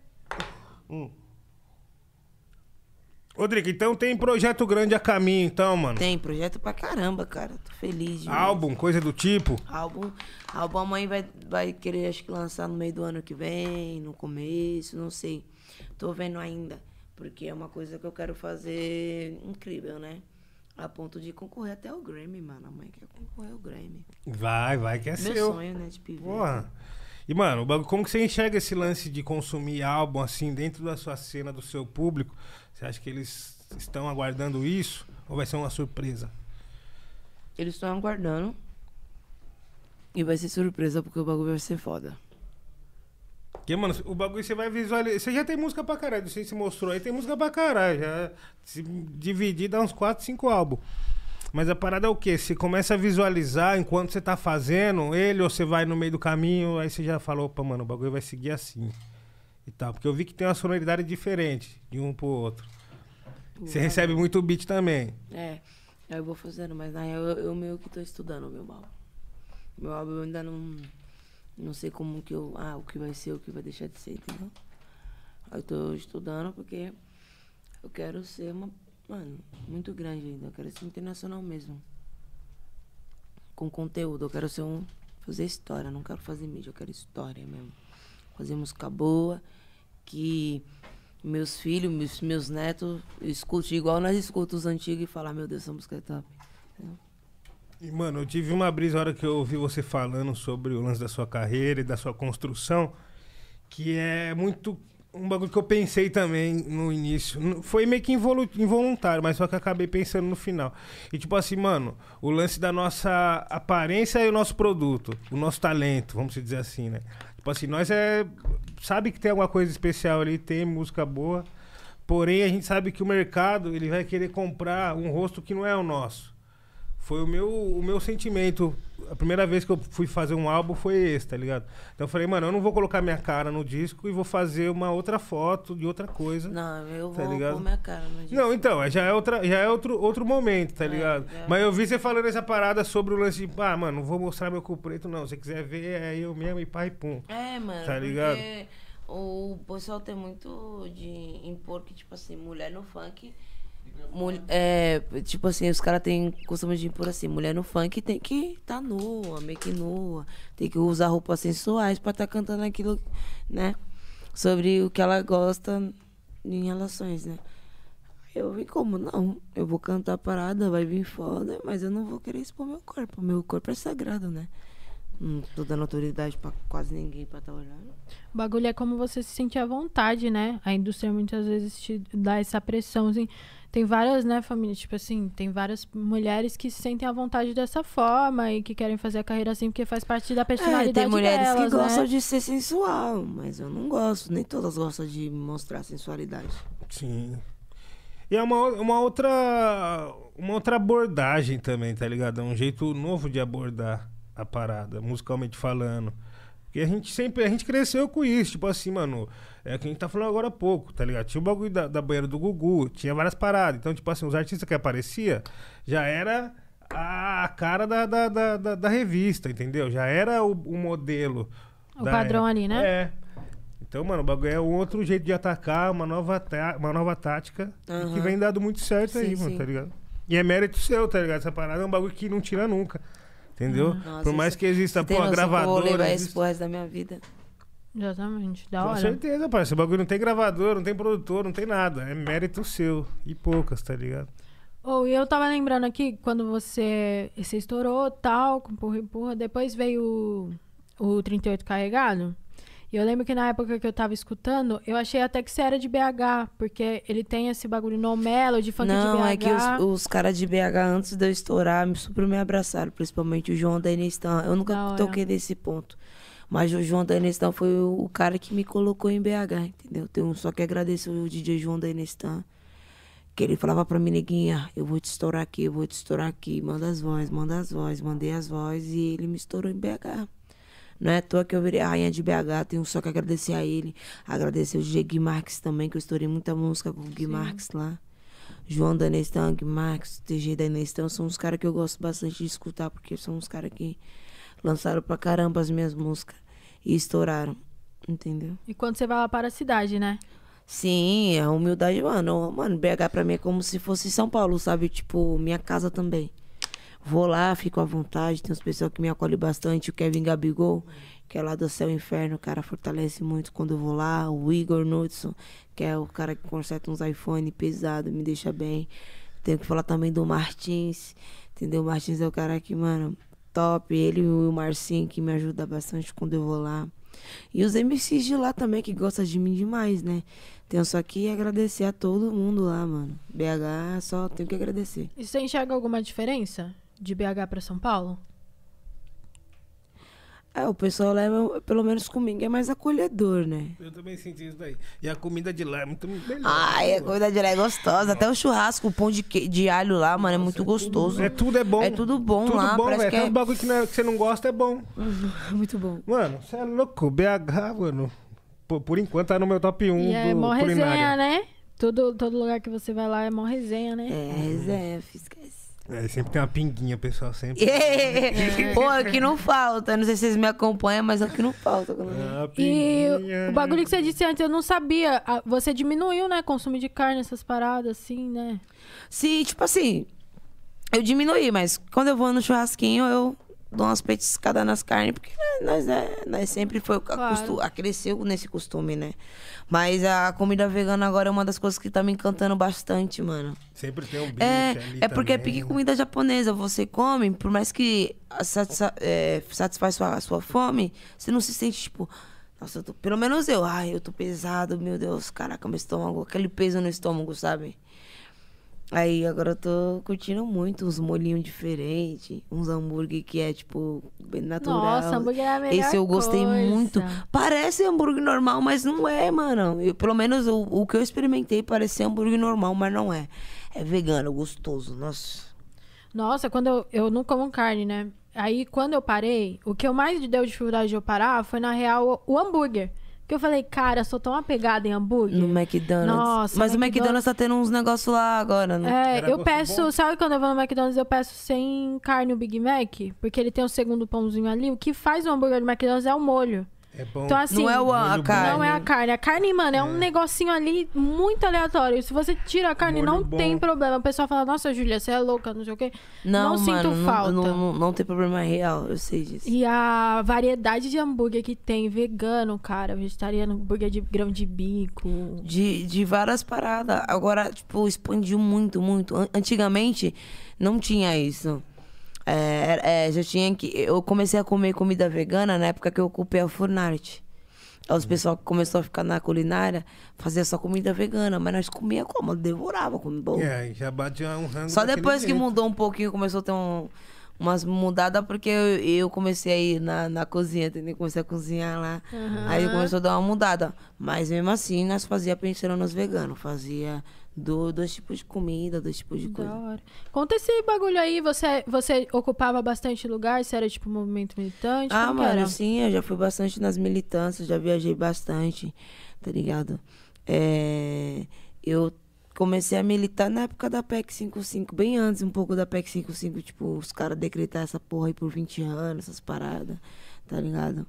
Ô, Drica, então tem projeto grande a caminho, então, mano. Tem projeto pra caramba, cara. Tô feliz demais. Álbum, coisa do tipo. Álbum. Álbum a mãe vai, vai querer, acho que, lançar no meio do ano que vem, no começo, não sei. Tô vendo ainda. Porque é uma coisa que eu quero fazer incrível, né? A ponto de concorrer até o Grammy, mano. A mãe quer concorrer ao Grammy. Vai, vai que é Meu seu. sonho, né, de pivete. Porra. E, mano, como que você enxerga esse lance de consumir álbum, assim, dentro da sua cena, do seu público? Você acha que eles estão aguardando isso? Ou vai ser uma surpresa? Eles estão aguardando. E vai ser surpresa porque o bagulho vai ser foda. Porque, mano, o bagulho você vai visualizar. Você já tem música pra caralho. Sei se mostrou aí, tem música pra caralho. Já se dividir dá uns 4, 5 álbuns. Mas a parada é o quê? Você começa a visualizar enquanto você tá fazendo ele, ou você vai no meio do caminho, aí você já falou, opa, mano, o bagulho vai seguir assim. E tal. Porque eu vi que tem uma sonoridade diferente de um pro outro. Você recebe muito beat também. É, aí eu vou fazendo, mas na real eu, eu meio que tô estudando o meu álbum. Meu álbum eu ainda não. Não sei como que eu. Ah, o que vai ser, o que vai deixar de ser, entendeu? Eu tô estudando porque eu quero ser uma. Mano, muito grande ainda. Eu quero ser internacional mesmo. Com conteúdo. Eu quero ser um. Fazer história. Eu não quero fazer mídia, eu quero história mesmo. Fazer música boa. Que meus filhos, meus, meus netos escutem igual nós escutamos os antigos e falar, meu Deus, essa música é top. Entendeu? E, mano, eu tive uma brisa a hora que eu ouvi você falando sobre o lance da sua carreira e da sua construção, que é muito um bagulho que eu pensei também no início. Foi meio que involu- involuntário, mas só que acabei pensando no final. E tipo assim, mano, o lance da nossa aparência e o nosso produto, o nosso talento, vamos dizer assim, né? Tipo assim, nós é. Sabe que tem alguma coisa especial ali, tem música boa. Porém, a gente sabe que o mercado ele vai querer comprar um rosto que não é o nosso. Foi o meu, o meu sentimento. A primeira vez que eu fui fazer um álbum foi esse, tá ligado? Então eu falei, mano, eu não vou colocar minha cara no disco e vou fazer uma outra foto de outra coisa. Não, eu Tá vou ligado? pôr minha cara no disco. Não, então, é- já é, outra, já é outro, outro momento, tá ligado? já é. Mas eu vi você falando essa parada sobre o lance de, ah, mano, não vou mostrar meu cu preto, não. Se você quiser ver, é eu mesmo e pai pum. É, mano, Tá ligado? porque o pessoal tem muito de impor que, tipo assim, mulher no funk. É, tipo assim, os caras têm costume de impor assim, mulher no funk tem que tá nua, meio que nua, tem que usar roupas sensuais pra tá cantando aquilo, né? Sobre o que ela gosta em relações, né? Eu vi como, não, eu vou cantar a parada, vai vir foda, mas eu não vou querer expor meu corpo. Meu corpo é sagrado, né? Não tô dando autoridade pra quase ninguém pra tá olhando. O bagulho é como você se sentir à vontade, né? A indústria muitas vezes te dá essa pressão. Assim. Tem várias, né, famílias? Tipo assim, tem várias mulheres que se sentem à vontade dessa forma e que querem fazer a carreira assim porque faz parte da É, personalidade tem mulheres delas, que gostam né? de ser sensual, mas eu não gosto. Nem todas gostam de mostrar sensualidade. Sim. E é uma, uma outra. Uma outra abordagem também, tá ligado? É um jeito novo de abordar a parada, musicalmente falando. Porque a gente sempre. A gente cresceu com isso, tipo assim, mano. É o que a gente tá falando agora há pouco, tá ligado? Tinha o bagulho da, da banheira do Gugu, tinha várias paradas. Então, tipo assim, os artistas que aparecia já era a cara da, da, da, da- da revista, entendeu? Já era o, o modelo. O padrão época. ali, né? É. Então, mano, o bagulho é um outro jeito de atacar, uma nova, uma nova tática e que vem dado muito certo aí, Sim, mano, sim. tá ligado? E é mérito seu, tá ligado? Essa parada é um bagulho que não tira nunca. Entendeu? Nossa, Por mais isso- que exista, pô, a eu vou gravadora. levar existe- isso pro resto da minha vida. Exatamente, da Com hora. certeza, parceiro. Esse bagulho não tem gravador, não tem produtor, não tem nada. É mérito seu. E poucas, tá ligado? Ou e eu tava lembrando aqui, quando você, você estourou tal, com porra e porra, depois veio o, o 38 carregado. E eu lembro que na época que eu tava escutando, eu achei até que você era de BH, porque ele tem esse bagulho no melody, funk de BH. Não, é que os, os caras de BH, antes de eu estourar, me super me abraçaram, principalmente o João da Inestan. Eu nunca toquei nesse ponto. Mas o João da Inestan foi o, o cara que me colocou em BH, entendeu? Tenho só que agradecer o DJ João da Inestan. Que ele falava pra mim, neguinha, eu vou te estourar aqui, eu vou te estourar aqui. Manda as vozes, manda as vozes. Mandei as vozes e ele me estourou em BH. Não é à toa que eu virei a rainha de BH, tenho só que agradecer a ele. Agradecer o DJ Gui Marques também, que eu estourei muita música com o Gui Marques lá. João da Nestan, Gui Marques, TG da Nestan, são uns caras que eu gosto bastante de escutar, porque são uns caras que lançaram pra caramba as minhas músicas e estouraram, entendeu? E quando você vai lá para a cidade, né? Sim, a humildade, mano. Mano, BH pra mim é como se fosse São Paulo, sabe? Tipo, minha casa também. Vou lá, fico à vontade. Tem uns pessoal que me acolhem bastante. O Kevin Gabigol, que é lá do Céu Inferno, o cara fortalece muito quando eu vou lá. O Igor Knudson, que é o cara que conserta uns iPhone pesado, me deixa bem. Tenho que falar também do Martins, entendeu? O Martins é o cara que, mano, top. Ele e o Marcinho, que me ajuda bastante quando eu vou lá. E os MCs de lá também, que gostam de mim demais, né? Tenho só que agradecer a todo mundo lá, mano. BH, só tenho que agradecer. E você enxerga alguma diferença de BH para São Paulo? É, o pessoal leva, pelo menos comigo, é mais acolhedor, né? Eu também senti isso daí. E a comida de lá é muito melhor. Ai, a comida de lá é gostosa. Até o churrasco, o pão de, que- de alho lá, mano, é muito gostoso. É tudo é bom. É tudo bom tudo lá, bom, parece velho. que Tem é- uns bagulho que, não é- que você não gosta é bom. muito bom. Mano, você é louco. BH, mano. Por, por enquanto tá no meu top 1 E é do mó resenha, culinária. né? Todo, todo lugar que você vai lá é mó resenha, né? É, resenha, esquece. É, sempre tem uma pinguinha, pessoal. Sempre. Pô, é o que não falta. Não sei se vocês me acompanham, mas é o que não falta. Ah, E o bagulho que você disse antes, eu não sabia. Ah, Você diminuiu, né? Consumo de carne, essas paradas, assim, né? Se, tipo assim, eu diminuí, mas quando eu vou no churrasquinho, eu dou umas petiscadas nas carnes, porque né, nós, é, nós sempre foi, Claro. acostu- a- cresceu nesse costume, né? Mas a comida vegana agora é uma das coisas que tá me encantando bastante, mano. Sempre tem um bicho É, ali é porque é também. pique comida japonesa. Você come, por mais que a satisfa é, satisfaz sua, sua fome, você não se sente tipo. Nossa, eu tô, pelo menos eu. Ai, eu tô pesado, meu Deus, caraca, meu estômago. Aquele peso no estômago, sabe? Aí agora eu tô curtindo muito uns molhinhos diferentes, uns hambúrguer que é, tipo, bem natural. Nossa, hambúrguer é a melhor Esse eu gostei coisa. muito. Parece hambúrguer normal, mas não é, mano. Eu, pelo menos o, o que eu experimentei parecia hambúrguer normal, mas não é. É vegano, gostoso, nossa. Nossa, quando eu, eu não como carne, né? Aí, quando eu parei, o que eu mais deu dificuldade de eu parar foi, na real, o, o hambúrguer. Porque eu falei, cara, eu sou tão apegada em hambúrguer. No McDonald's. Nossa, mas o McDonald's- McDonald's tá tendo uns negócios lá agora, né? É, Era eu peço, bom? sabe quando eu vou no McDonald's, eu peço sem carne o Big Mac? Porque ele tem o segundo pãozinho ali. O que faz o hambúrguer do McDonald's é o molho. É bom. Então, assim, não é o, a carne. não é a carne. A carne, mano, é, um negocinho ali muito aleatório. Se você tira a carne, Molho não bom. tem problema. O pessoal fala, nossa, Júlia, você é louca, não sei o quê. Não, Não mano, sinto não- falta. Não, não, não tem problema real, eu sei disso. E a variedade de hambúrguer que tem, vegano, cara, vegetariano, hambúrguer de grão de bico. De, de várias paradas. Agora, tipo, expandiu muito, muito. An- Antigamente, não tinha isso. É, é, já tinha que. Eu comecei a comer comida vegana na época que eu ocupei a Furnarte. Aí Os pessoal que começou a ficar na culinária fazia só comida vegana, mas nós comia como? Devorava, como bom. É, já bate um rango Só depois que jeito. mudou um pouquinho, começou a ter um- umas mudadas, porque eu, eu comecei a ir na, na cozinha, entendeu? Comecei a cozinhar lá. Aí começou a dar uma mudada. Mas mesmo assim, nós fazia pensando nos veganos. Fazia do, dois tipos de comida, dois tipos de Da coisa. hora. Conta esse bagulho aí, você, você ocupava bastante lugar? Você era tipo movimento militante? Ah, Como mano, sim, eu já fui bastante nas militâncias, já viajei bastante, tá ligado? É, eu comecei a militar na época da PEC 55, bem antes um pouco da PEC 55, tipo, os caras decretar essa porra aí por 20 anos, essas paradas, tá ligado?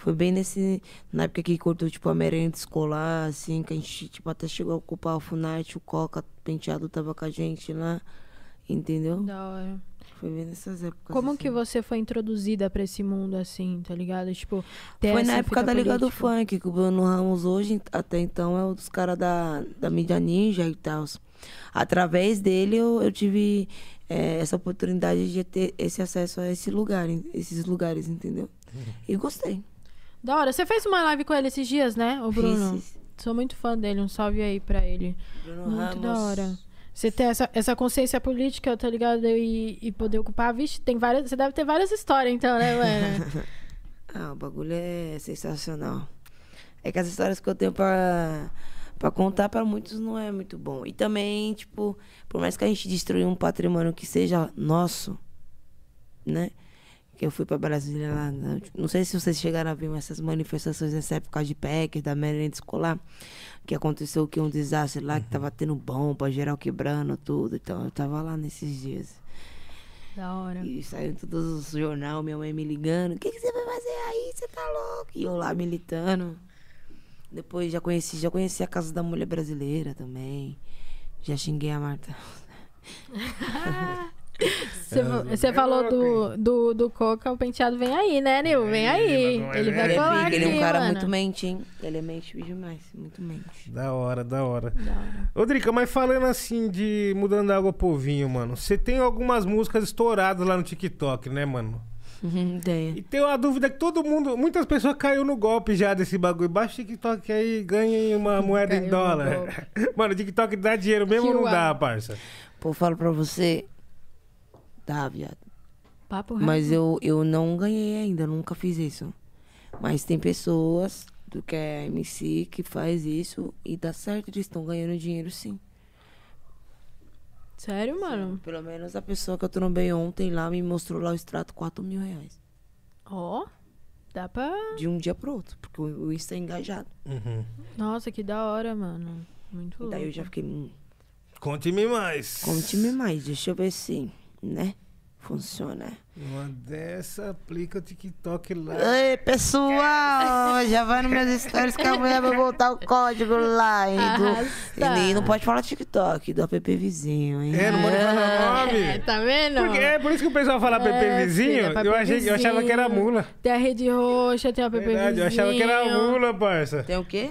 Foi bem nesse. Na época que cortou, tipo, a merenda escolar, assim, que a gente, tipo, até chegou a ocupar o Funarte, o Coca penteado tava com a gente lá, entendeu? Da hora. Foi bem nessas épocas. Como assim. que você foi introduzida pra esse mundo assim, tá ligado? Tipo, ter Foi essa na época da Liga do. Funk, que o Bruno Ramos hoje, até então, é um dos caras da, da mídia ninja e tal. Através dele, eu, eu tive é, essa oportunidade de ter esse acesso a esse lugar, esses lugares, entendeu? E gostei. Da hora. Você fez uma live com ele esses dias, né, o Bruno? Fiz. Sou muito fã dele, um salve aí pra ele. Bruno Muito da Ramos. hora. Você ter essa, essa consciência política, tá ligado? E, e poder ocupar. Vixe, tem várias. Você deve ter várias histórias, então, né, mano? Ah, o bagulho é sensacional. É que as histórias que eu tenho pra, pra contar pra muitos não é muito bom. E também, tipo, por mais que a gente destruiu um patrimônio que seja nosso, né? Que eu fui pra Brasília lá. né? Não sei se vocês chegaram a ver essas manifestações nessa época de PEC, da merenda escolar. Que aconteceu que um desastre lá, que tava tendo bomba, geral quebrando tudo. Então eu tava lá nesses dias. da hora. E saiu em todos os jornal, minha mãe me ligando. O que, que você vai fazer aí? Você tá louco? E eu lá militando. Depois já conheci, já conheci a Casa da Mulher Brasileira também. Já xinguei a Marta. Você, você falou do, do, do Coca, o penteado vem aí, né, Nil? Vem aí. é Ele vai ele é colar aqui, ele é um cara mano. muito mente, hein? Ele é mente demais, muito mente. Da hora, da hora. Da hora. Drica, mas falando assim de mudando água pro vinho, mano, você tem algumas músicas estouradas lá no TikTok, né, mano? Ideia. E tem uma dúvida que todo mundo, muitas pessoas caiu no golpe já desse bagulho. Baixa o TikTok aí ganha uma moeda Caiu em dólar. Mano, o TikTok dá dinheiro mesmo ou não dá, parça? Pô, falo pra você. Dá, viado. Papo reto. Mas eu, eu não ganhei ainda, nunca fiz isso. Mas tem pessoas do que é MC que faz isso e dá certo, eles estão ganhando dinheiro sim. Sério, mano? Pelo menos a pessoa que eu trombei ontem lá me mostrou lá o extrato 4 mil reais. Ó, dá pra... De um dia pro outro, porque o Insta é engajado. Uhum. Nossa, que da hora, mano. Muito E louco. daí eu já fiquei, hum, Conte-me mais. conte-me mais, deixa eu ver se, né, funciona. Uma dessa, aplica o TikTok lá. Ei, pessoal, já vai nos meus stories que amanhã vai voltar o código lá, hein? Do... E não pode falar TikTok, do app vizinho, hein? É, não pode falar nome. É, tá vendo? Porque é por isso que o pessoal fala PP É, vizinho. filha, eu, achei, eu achava que era vizinho. mula. Tem a rede roxa, tem o app Verdade, eu achava que era vizinho. mula, parça. Tem o quê?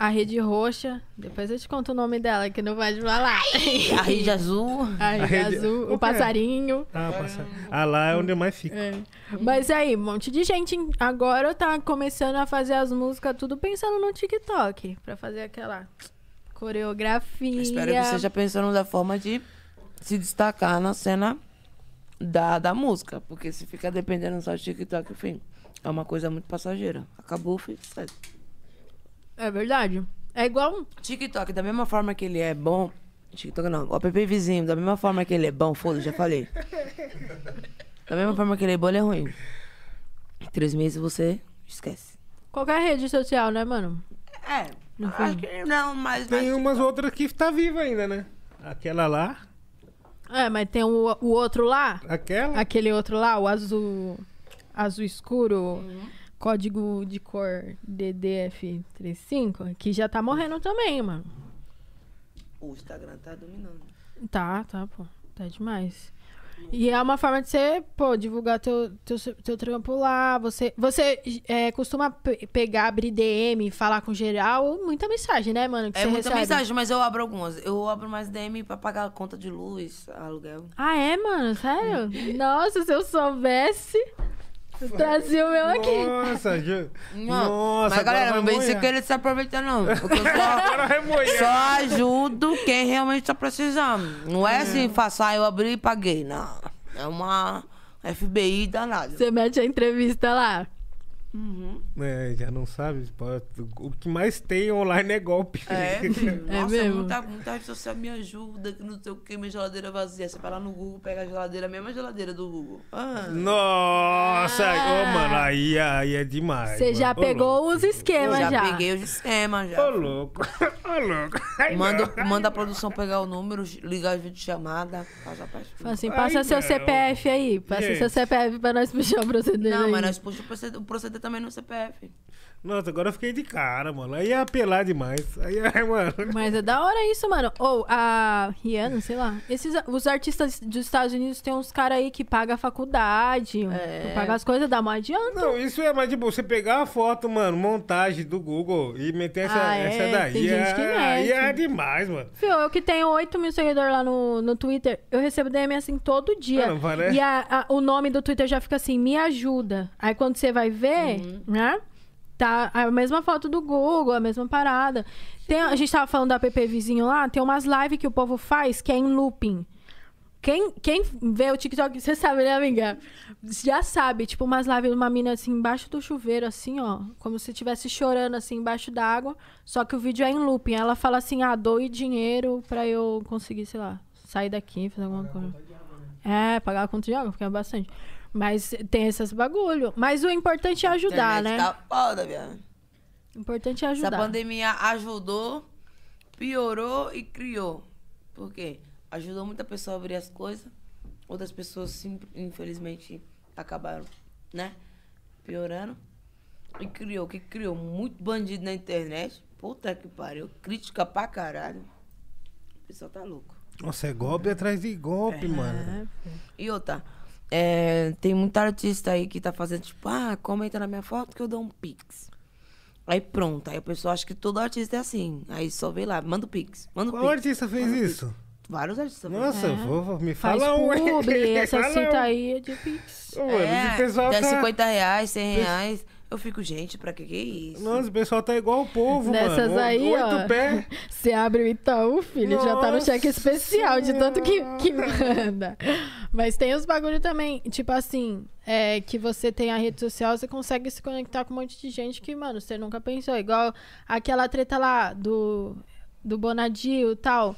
A rede roxa. Depois eu te conto o nome dela, que não pode falar. A rede azul. A rede, rede- azul, o é? passarinho. Ah, passa. Ah, lá é onde eu mais fico. É. Mas aí, um monte de gente agora tá começando a fazer as músicas tudo pensando no TikTok. Pra fazer aquela coreografia. Espero que você esteja pensando da forma de se destacar na cena da, da música. Porque se ficar dependendo só de TikTok, enfim, é uma coisa muito passageira. Acabou, fez sucesso. É verdade. É igual. TikTok, da mesma forma que ele é bom. TikTok não, o app vizinho, da mesma forma que ele é bom, foda, já falei. Da mesma forma que ele é bom, ele é ruim. Em três meses você esquece. Qualquer rede social, né, mano? É, No acho fim. que não, mas. Tem mas- umas outras que tá viva ainda, né? Aquela lá, É, mas tem o, o outro lá. aquela. Aquele outro lá, o azul. Azul escuro. Código de cor DDF35, que já tá morrendo também, mano. O Instagram tá dominando. Tá, tá, pô. Tá demais. E é uma forma de você, pô, divulgar teu, teu, teu trampo lá. Você, você é, costuma pe- pegar, abrir DM, falar com geral. Muita mensagem, né, mano? É muita recebe. mensagem, mas eu abro algumas. Eu abro mais DM pra pagar a conta de luz, aluguel. Ah, é, mano? Sério? Nossa, se eu soubesse, eu trazia o meu aqui. Nossa, ju... Não, Nossa, mas galera, agora não vem sem moer. querer se aproveitar, não. Porque eu só, só ajudo quem realmente tá precisando. Não é assim, faça, ah, eu abri e paguei. Não. É uma FBI danada. Você mete a entrevista lá. Uhum. É, já não sabe. O que mais tem online é golpe. É. É Nossa, mesmo? muita, muita rede social me ajuda, que não sei o que, minha geladeira vazia. Você vai lá no Google, pega a geladeira, a mesma geladeira do Google. Ah. Nossa, ô, mano, aí, aí é demais. Você já mano. Pegou os esquemas já, já. peguei os esquemas, já. Ô, louco. Ô, louco. Ai, Manda, não. manda a produção pegar o número, ligar as videochamadas, faz a parte. Fala assim, Ai, passa seu não. CPF aí. Passa Gente. seu CPF pra nós puxar o proceder Não, aí. mas nós puxamos o proceder, o proceder também no CPF. Nossa, agora eu fiquei de cara, mano. Aí é apelar demais. Aí é, mano. Mas é da hora isso, mano. Ou a Rihanna, sei lá. Esses, os artistas dos Estados Unidos tem uns caras aí que pagam a faculdade, É. paga as coisas, dá uma adianta. Não, isso é mais tipo, você pegar a foto, mano, montagem do Google e meter essa, Ah, é? essa daí. Tem gente que é, aí mete. é demais, mano. Fio, eu que tenho 8 mil seguidores lá no, no Twitter, eu recebo DM assim todo dia. Não parece? E a- a- o nome do Twitter já fica assim, me ajuda. Aí quando você vai ver, Uhum. né? Tá a mesma foto do Google, a mesma parada. Tem, a gente tava falando da app vizinho lá, tem umas lives que o povo faz que é em looping. Quem, quem vê o TikTok, você sabe, né, amiga? Já sabe, tipo, umas lives de uma mina assim, embaixo do chuveiro, assim, ó. Como se estivesse chorando, assim, embaixo d'água. Só que o vídeo é em looping. Ela fala assim, ah, doe dinheiro pra eu conseguir, sei lá, sair daqui, fazer alguma coisa. É, pagar a conta de água, porque é bastante. Mas tem esses bagulho. Mas o importante é ajudar, né? Internet Tá foda, viado. O importante é Essa ajudar. pandemia ajudou, piorou e criou. Por quê? Ajudou muita pessoa a abrir as coisas. Outras pessoas, infelizmente, acabaram, né? Piorando. E criou, que criou muito bandido na internet. Puta que pariu. Crítica pra caralho. O pessoal tá louco. Nossa, é golpe atrás de golpe, mano. É, E outra, é, tem muita artista aí que tá fazendo, tipo, ah, comenta na minha foto que eu dou um pix. Aí pronto, aí a pessoa acha que todo artista é assim. Aí só vem lá, manda o pix, manda o Qual pix. artista fez isso? pix. Vários artistas. Nossa, É. vou, vou- me Faz fala um. publi, essa cita aí é de Pix. Ô, mano, É, pessoal tá... 50 reais, 100 reais. Eu fico, gente, pra que que é isso? Nossa, o pessoal tá igual o povo, Nessas mano. aí, Oito ó. pés. Você abre o Itaú, filho, já tá no Nossa cheque especial de tanto que, que manda. Mas tem os bagulho também, tipo assim, é, que você tem a rede social, você consegue se conectar com um monte de gente que, mano, você nunca pensou. Igual aquela treta lá do, do Bonadio e tal.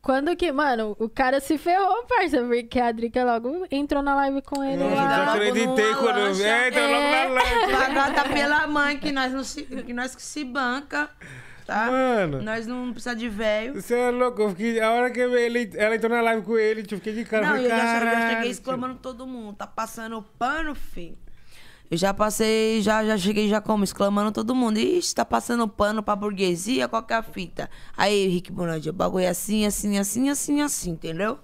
Quando que, mano, o cara se ferrou, parça, porque a Drica logo entrou na live com ele Nossa, lá. desacreditei numa quando eu lancha. vi. É, logo na lancha. Pagada pela mãe, que nós, não se, que nós que se banca, tá? Mano. Nós não precisa de velho. Você é louco, eu fiquei, a hora que ele, ela entrou na live com ele, tipo, fiquei de cara. Não, falei, eu já, já "Caralho, cheguei exclamando todo mundo. Tá passando pano, filho. Eu já passei, já, já cheguei já como? Exclamando todo mundo. Ixi, tá passando pano pra burguesia, qual que é a fita? Aí, Rick Bonadio, o bagulho é assim, assim, assim, assim, assim, entendeu?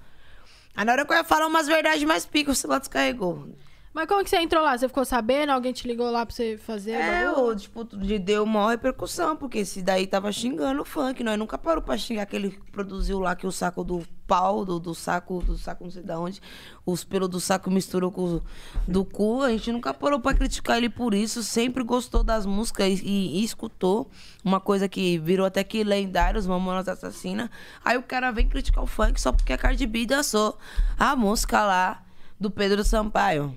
Aí na hora que eu ia falar umas verdades mais pica, o celular descarregou. Mas como que você entrou lá? Você ficou sabendo? Alguém te ligou lá pra você fazer? É, o, tipo, de- deu maior repercussão, porque esse daí tava xingando o funk. Nós nunca parou pra xingar aquele que produziu lá que o saco do pau, do, do saco, do saco não sei da onde, os pelos do saco misturou com o do cu. A gente nunca parou pra criticar ele por isso. Sempre gostou das músicas e, e- e escutou. Uma coisa que virou até que lendário, os Mamonas Assassina. Aí o cara vem criticar o funk só porque a Cardi B dançou a música lá do Pedro Sampaio.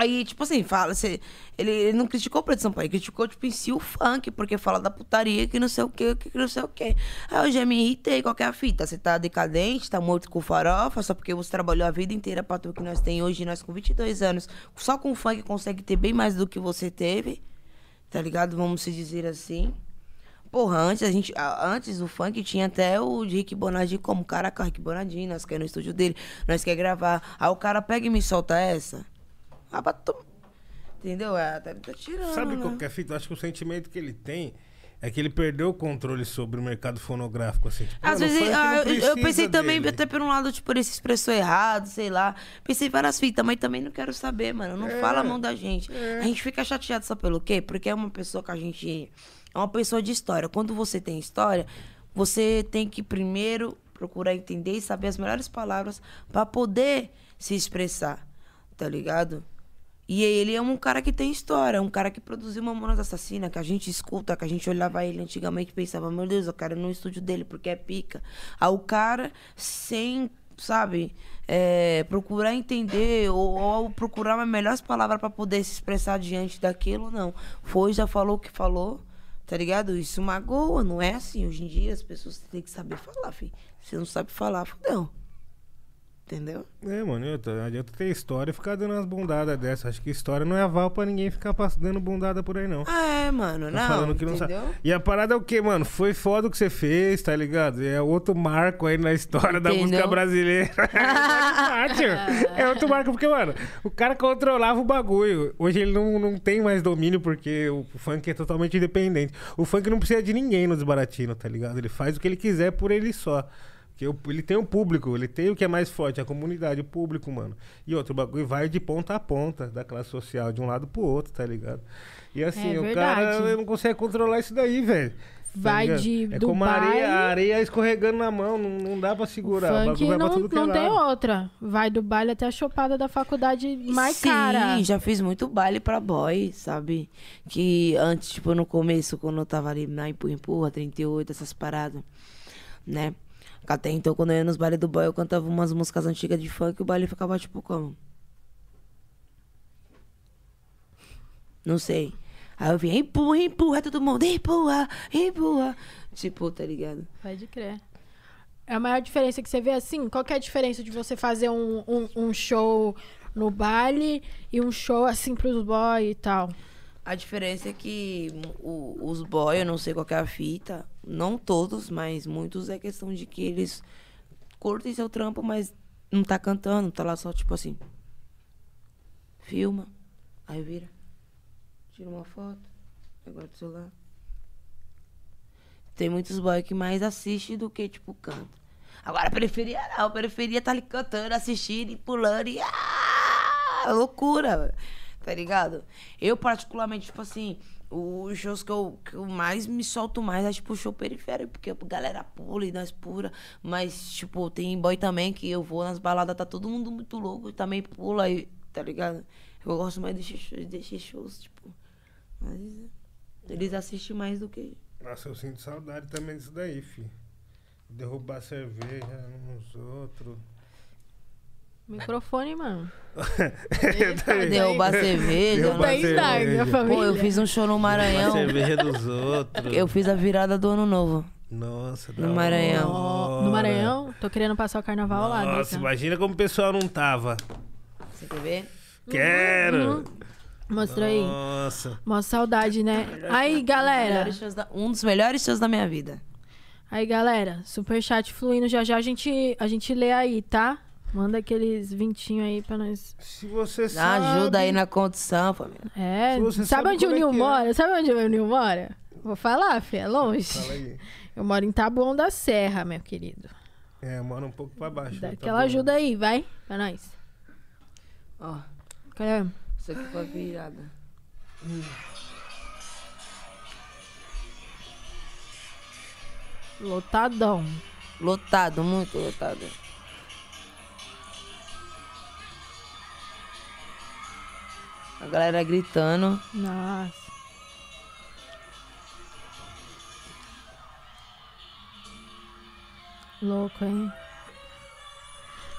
Aí, tipo assim, fala, você, ele, ele não criticou o Preto Sampaio, ele criticou, tipo, em si o funk, porque fala da putaria, que não sei o que, que não sei o que. Aí eu já me irritei, qual é a fita? Você tá decadente, tá morto com farofa, só porque você trabalhou a vida inteira pra ter o que nós tem hoje, nós com 22 anos, só com funk consegue ter bem mais do que você teve, tá ligado? Vamos se dizer assim. Porra, antes a gente. Antes o funk tinha até o Rick Bonadinho como caraca, Rick Bonadinho, nós quer ir no estúdio dele, nós quer gravar. Aí o cara pega e me solta essa. Ah, pra tu- Entendeu? É, tá, tá tirando. Sabe né? qual que é a fita? Acho que o sentimento que ele tem é que ele perdeu o controle sobre o mercado fonográfico, assim. Tipo, Às o vezes, ah, eu, eu pensei também, dele. até por um lado, tipo, ele se expressou errado, sei lá. Pensei várias fitas, mas também não quero saber, mano. Não É. fala a mão da gente. A gente fica chateado só pelo quê? Porque é uma pessoa que a gente. É uma pessoa de história. Quando você tem história, você tem que primeiro procurar entender e saber as melhores palavras pra poder se expressar, tá ligado? E ele é um cara que tem história, um cara que produziu Mamonas Assassina, que a gente escuta, que a gente olhava ele antigamente e pensava, meu Deus, eu quero ir no estúdio dele porque é pica. Aí o cara, sem, sabe, é, procurar entender ou, ou procurar as melhores palavras pra poder se expressar diante daquilo, não. Foi, já falou o que falou, tá ligado? Isso magoa, não é assim. Hoje em dia as pessoas têm que saber falar, filho. Se não sabe falar, fodeu. Entendeu? É, mano, eu tô- não adianta ter história e ficar dando umas bundadas dessas. Acho que história não é aval pra ninguém ficar dando bundada por aí, não. Ah, é, mano, Tá não, falando que não sabe. entendeu? E a parada é o quê, mano? Foi foda o que você fez, tá ligado? É outro marco aí na história da Entendeu? música brasileira. É outro marco, porque, mano, o cara controlava o bagulho. Hoje ele não, não tem mais domínio porque o funk é totalmente independente. O funk não precisa de ninguém no desbaratino, tá ligado? Ele faz o que ele quiser por ele só. Porque o- ele tem o público, ele tem o que é mais forte, a comunidade, o público, mano. E outro, o bagulho vai de ponta a ponta da classe social, de um lado pro outro, tá ligado? E assim, É o cara não consegue controlar isso daí, velho. Vai ligado? de É como a areia, a areia escorregando na mão, não, não dá pra segurar. O Funk bagulho vai pra não, tudo que é não tem outra. Vai do baile até a chopada da faculdade mais Sim, cara. já fiz muito baile pra boy, sabe? Que antes, tipo, no começo, quando eu tava ali na Empurra Empurra, 38, essas paradas, né? Até então, quando eu ia nos bailes do boy, eu cantava umas músicas antigas de funk e o baile ficava tipo como? Não sei. Aí eu via, empurra, empurra, todo mundo, empurra, empurra. Tipo, tá ligado? Pode crer. É a maior diferença que você vê assim? Qual que é a diferença de você fazer um, um, um show no baile e um show assim pros boys e tal? A diferença é que o- os boy, eu não sei qual que é a fita, não todos, mas muitos é questão de que eles curtem seu trampo, mas não tá cantando, tá lá só tipo assim. Filma, aí vira, tira uma foto, agora do celular. Tem muitos boy que mais assiste do que, tipo, canta. Agora, periferia não, periferia tá ali cantando, assistindo e pulando e. Ah, loucura, tá ligado? Eu, particularmente, tipo assim, os shows que eu, que eu mais me solto mais é, tipo, show periférico, porque a galera pula e nós pura. Mas, tipo, tem boy também que eu vou nas baladas, tá todo mundo muito louco e também pula, e, tá ligado? Eu gosto mais desses shows, shows, tipo, Mas eles assistem mais do que. Nossa, eu sinto saudade também disso daí, fi. Derrubar cerveja nos outros. Microfone, mano. Derrubar cerveja. Derrubar dar, cerveja. minha família. Pô, eu fiz um show no Maranhão. cerveja dos outros. Eu fiz a virada do ano novo. Nossa, No Maranhão. hora. No Maranhão? Tô querendo passar o carnaval lá. Nossa, imagina como o pessoal não tava. Você quer ver? Quero! Mostra aí. Nossa. Mó saudade, né? Aí, galera. Um dos melhores shows da minha vida. Aí, galera. Superchat fluindo. Já já a gente, a gente lê aí, tá? Manda aqueles vintinhos aí pra nós. Se você Dá sabe... ajuda aí na condição, família. É. Se você Sabe sabe onde o é Nil é. mora? Sabe onde o Nil mora? Vou falar, fi. É longe. Fala aí. Eu moro em Taboão da Serra, meu querido. É, mora um pouco pra baixo. Dá tá aquela bom. ajuda aí, vai. Pra nós. Ó, Cadê? isso aqui foi virada. Lotadão. Lotado, muito lotado. A galera gritando. Nossa. Louco, hein?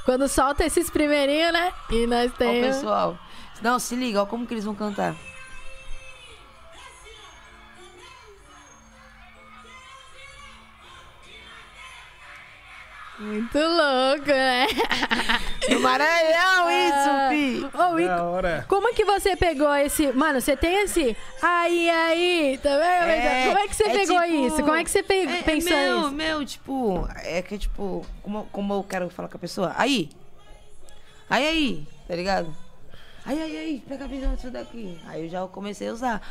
Quando solta esses primeirinhos, né? E nós Ó, temos. pessoal. Não, se liga, ó como que eles vão cantar. Muito louco, né? No Maranhão, Ah. isso, fi! E Da hora. como é que você pegou esse. Mano, você tem esse. Aí, aí, tá vendo? Como é que você é pegou tipo- isso? Como é que você pe... É, pensou é meu, nisso? meu, tipo, é que tipo, como, como eu quero falar com a pessoa? Aí! Aí, aí, tá ligado? Aí, aí, aí, pega a visão disso daqui. Aí eu já comecei a usar.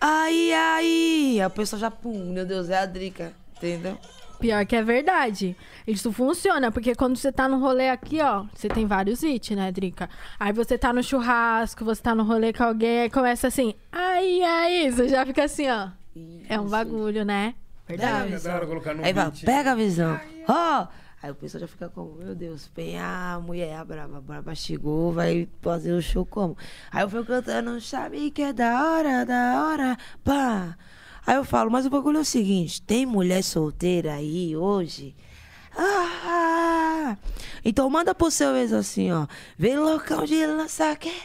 Aí, aí! A pessoa já, pum, meu Deus, é a Drica, entendeu? Pior que é verdade. Isso funciona, porque quando você tá no rolê aqui, ó, você tem vários hits, né, Drica? Aí você tá no churrasco, você tá no rolê com alguém, aí começa assim, aí, aí, você já fica assim, ó. É um bagulho, né? Verdade. É no Aí beat. pega a visão. Ó! Aí o pessoal já fica como, meu Deus, vem a mulher, a brava, a brava chegou, vai fazer o show como? Aí eu fui cantando, sabe que é da hora, da hora, pá. Aí eu falo, mas o bagulho é o seguinte, tem mulher solteira aí hoje? Ah! Então manda pro seu ex assim, ó. Vem loucão de lançar querendo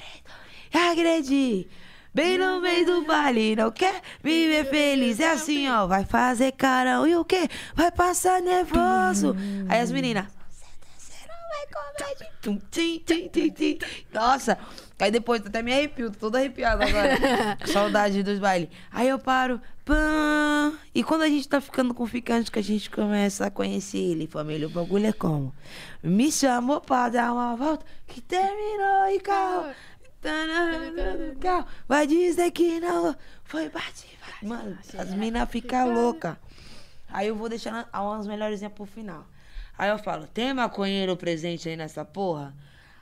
agredir. Bem no meio do baile, não quer viver feliz. É assim, ó. Vai fazer carão e o quê? Vai passar nervoso. Aí as meninas. Tim. Nossa. Aí depois até me arrepio, tô todo arrepiado agora. Saudade dos bailes. Aí eu paro. Pã. E quando a gente tá ficando confiante, que a gente começa a conhecer ele, família, o bagulho é como? Me chamou pra dar uma volta, que terminou e carro. Carro. Vai dizer que não foi bate, vai. Mano, as minas ficam loucas. Aí eu vou deixando umas melhores pro final. Aí eu falo, tem maconheiro presente aí nessa porra?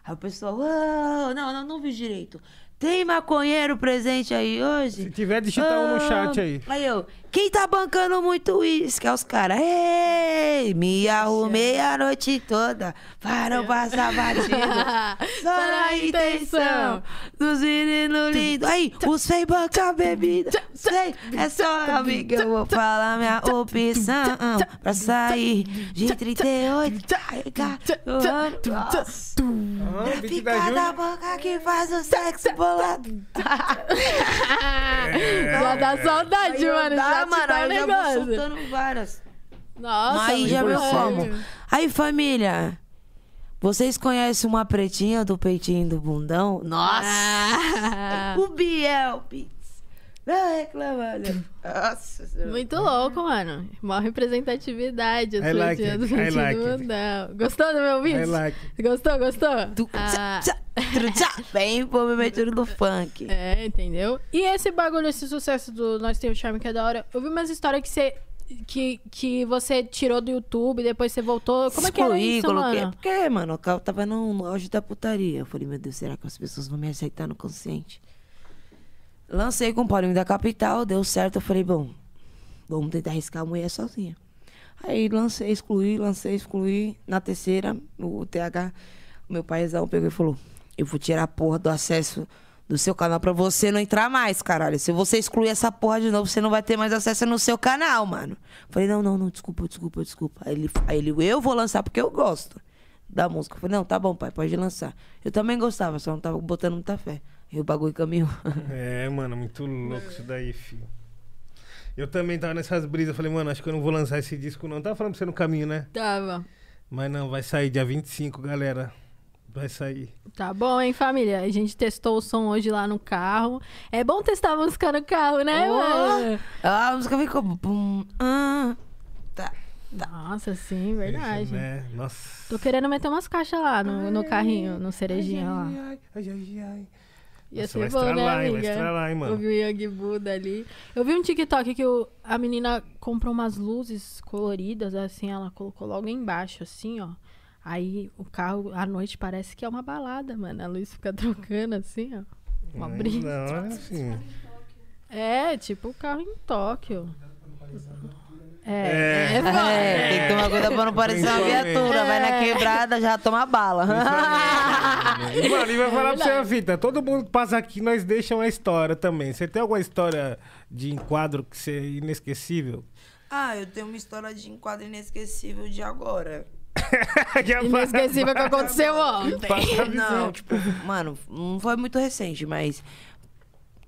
Aí o pessoal, "Uau, não, não, não vi direito. Tem maconheiro presente aí hoje? Se tiver, digita um no chat aí. Aí eu, quem tá bancando muito uísque? É os caras. Ei, me arrumei a noite toda para não passar batido. Só na intenção dos meninos lindos. Aí, os fei banca bebida. Sei, é só amiga. Eu vou falar minha opção pra sair de 38. Carregar o ano. Nossa. Ah, É beat da ficar da boca que faz o sexo bolado. Já dá saudade, mano. Já te mano, um eu já vou soltando várias. Nossa, Aí já viu muito como? Aí, família, vocês conhecem uma pretinha do peitinho do bundão? Nossa! Ah, O Biel Pits. Não reclama, não. Nossa senhora. muito louco, mano. Mó representatividade. I like do it, I like mundão. Gostou do meu vídeo? I like Gostou, gostou? Tu- Ah, tchá, tru, tchá. Bem pro me metido do funk. É, entendeu? E esse bagulho, esse sucesso do Nós Tem o Charme, que é da hora. Eu vi umas histórias que você. Que, que você tirou do YouTube, depois você voltou. Como é que era isso, coloquei. mano? Porque, mano, o carro tava no, no auge da putaria. Eu falei, meu Deus, será que as pessoas vão me aceitar no consciente? Lancei com o Paulinho da Capital, deu certo. Eu falei, bom, vamos tentar arriscar a mulher sozinha. Aí lancei, excluí, lancei, excluí. Na terceira, o TH, meu paizão pegou e falou: Eu vou tirar a porra do acesso do seu canal pra você não entrar mais, caralho. Se você excluir essa porra de novo, você não vai ter mais acesso no seu canal, mano. Falei, não, não, não, desculpa, desculpa, desculpa. Aí ele, aí ele eu vou lançar porque eu gosto da música. Eu falei, não, tá bom, pai, pode lançar. Eu também gostava, só não tava botando muita fé. E o bagulho caminhou. É, mano, muito louco isso daí, filho. Eu também tava nessas brisas. Falei, mano, acho que eu não vou lançar esse disco, não. Tava falando pra você no caminho, né? Tava. Mas não, vai sair dia 25, galera. Vai sair. Tá bom, hein, família? A gente testou o som hoje lá no carro. É bom testar a música no carro, né, Oh. mano? Ah, a música ficou. Bum, ah, tá. Nossa, sim, verdade. Né? Nossa. Tô querendo meter umas caixas lá no, no carrinho, no cerejinha lá. Ai, ai, ai, ai. Ia ser vai bom, né, estralar? Vai amiga? estralar, hein, mano? Eu vi o Young Buda ali. Eu vi um TikTok que o- a menina comprou umas luzes coloridas, assim, ela colocou logo embaixo, assim, ó. Aí o carro à noite parece que é uma balada, mano. A luz fica trocando assim, ó. Uma Ai, brisa. Não, é assim. É, tipo o carro em Tóquio. É. É, é, foda. É, tem que tomar cuidado pra não parecer uma viatura. Vai na É. quebrada, já toma bala. E, mano, e vai falar pra você a fita. Todo mundo que passa aqui, nós deixa uma história também. Você tem alguma história de enquadro que você é inesquecível? ah, eu tenho uma história de enquadro inesquecível de agora. Inesquecível que aconteceu ontem. Não, tipo, mano, não foi muito recente, mas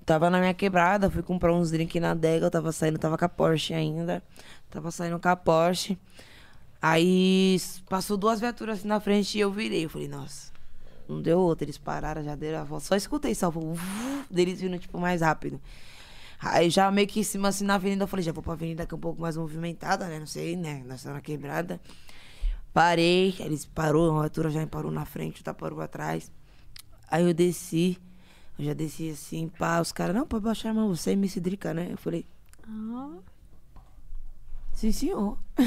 tava na minha quebrada, fui comprar uns drinks na adega, eu tava saindo, tava com a Porsche ainda. Tava saindo com a Porsche. Aí passou duas viaturas assim na frente e eu virei. Eu falei, nossa, não deu outra. Eles pararam, já deram a volta. Só escutei só o deles vindo, tipo, mais rápido. Aí já meio que em cima, assim, na avenida, eu falei, já vou pra avenida que é um pouco mais movimentada, né? Não sei, né? Nós estamos na quebrada. Parei, eles parou, a viatura já parou na frente, outra parou atrás. Aí eu desci, eu já desci assim, pá, os caras, não, pode baixar mão, você é MC Drica, né? Eu falei, Ah, sim, senhor.